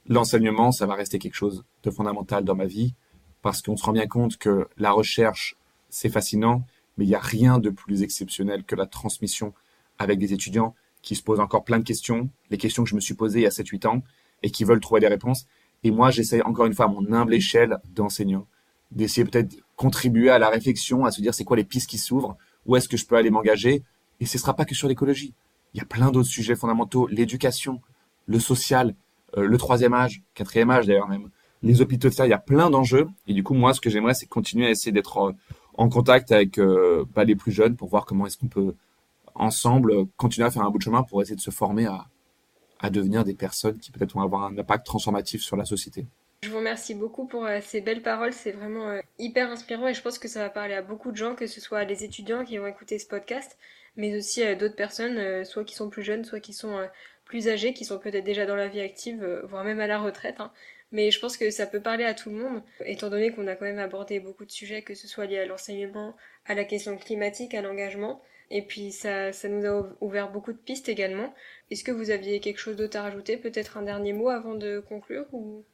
l'enseignement, ça va rester quelque chose de fondamental dans ma vie, parce qu'on se rend bien compte que la recherche, c'est fascinant, mais il n'y a rien de plus exceptionnel que la transmission avec des étudiants qui se posent encore plein de questions, les questions que je me suis posées il y a 7-8 ans, et qui veulent trouver des réponses. Et moi, j'essaie encore une fois à mon humble échelle d'enseignant, d'essayer peut-être contribuer à la réflexion, à se dire c'est quoi les pistes qui s'ouvrent, où est-ce que je peux aller m'engager. Et ce sera pas que sur l'écologie. Il y a plein d'autres sujets fondamentaux, l'éducation, le social, euh, le troisième âge, quatrième âge d'ailleurs même, les hôpitaux, il y a plein d'enjeux. Et du coup, moi, ce que j'aimerais, c'est continuer à essayer d'être euh, en, contact avec euh, bah, les plus jeunes pour voir comment est-ce qu'on peut ensemble continuer à faire un bout de chemin pour essayer de se former à, à devenir des personnes qui peut-être vont avoir un impact transformatif sur la société.
Je vous remercie beaucoup pour euh, ces belles paroles, c'est vraiment euh, hyper inspirant et je pense que ça va parler à beaucoup de gens, que ce soit les étudiants qui vont écouter ce podcast, mais aussi à d'autres personnes, soit qui sont plus jeunes, soit qui sont plus âgés, qui sont peut-être déjà dans la vie active, voire même à la retraite. Hein. Mais je pense que ça peut parler à tout le monde, étant donné qu'on a quand même abordé beaucoup de sujets, que ce soit lié à l'enseignement, à la question climatique, à l'engagement. Et puis ça, ça nous a ouvert beaucoup de pistes également. Est-ce que vous aviez quelque chose d'autre à rajouter? Peut-être un dernier mot avant de conclure ou...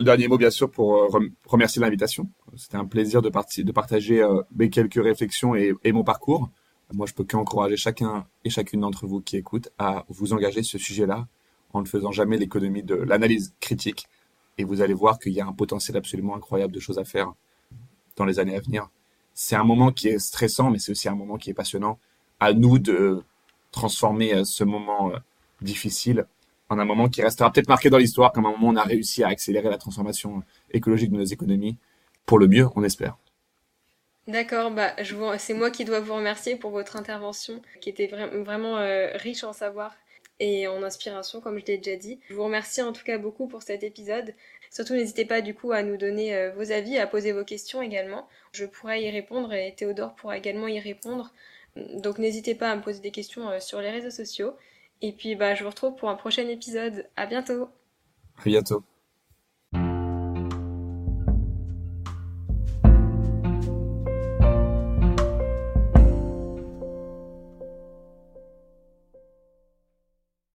Dernier mot, bien sûr, pour euh, remercier l'invitation. C'était un plaisir de, partager euh, mes quelques réflexions et, mon parcours. Moi, je peux qu'encourager chacun et chacune d'entre vous qui écoutent à vous engager ce sujet-là en ne faisant jamais l'économie de l'analyse critique. Et vous allez voir qu'il y a un potentiel absolument incroyable de choses à faire dans les années à venir c'est un moment qui est stressant, mais c'est aussi un moment qui est passionnant. À nous de transformer euh, ce moment difficile en un moment qui restera peut-être marqué dans l'histoire comme un moment où on a réussi à accélérer la transformation écologique de nos économies pour le mieux, on espère.
D'accord, bah, c'est moi qui dois vous remercier pour votre intervention qui était vraiment euh, riche en savoir et en inspiration, comme je l'ai déjà dit. Je vous remercie en tout cas beaucoup pour cet épisode. Surtout, n'hésitez pas du coup à nous donner euh, vos avis, à poser vos questions également. Je pourrais y répondre et Théodore pourra également y répondre. Donc n'hésitez pas à me poser des questions euh, sur les réseaux sociaux. Et puis bah, je vous retrouve pour un prochain épisode. À bientôt.
À bientôt.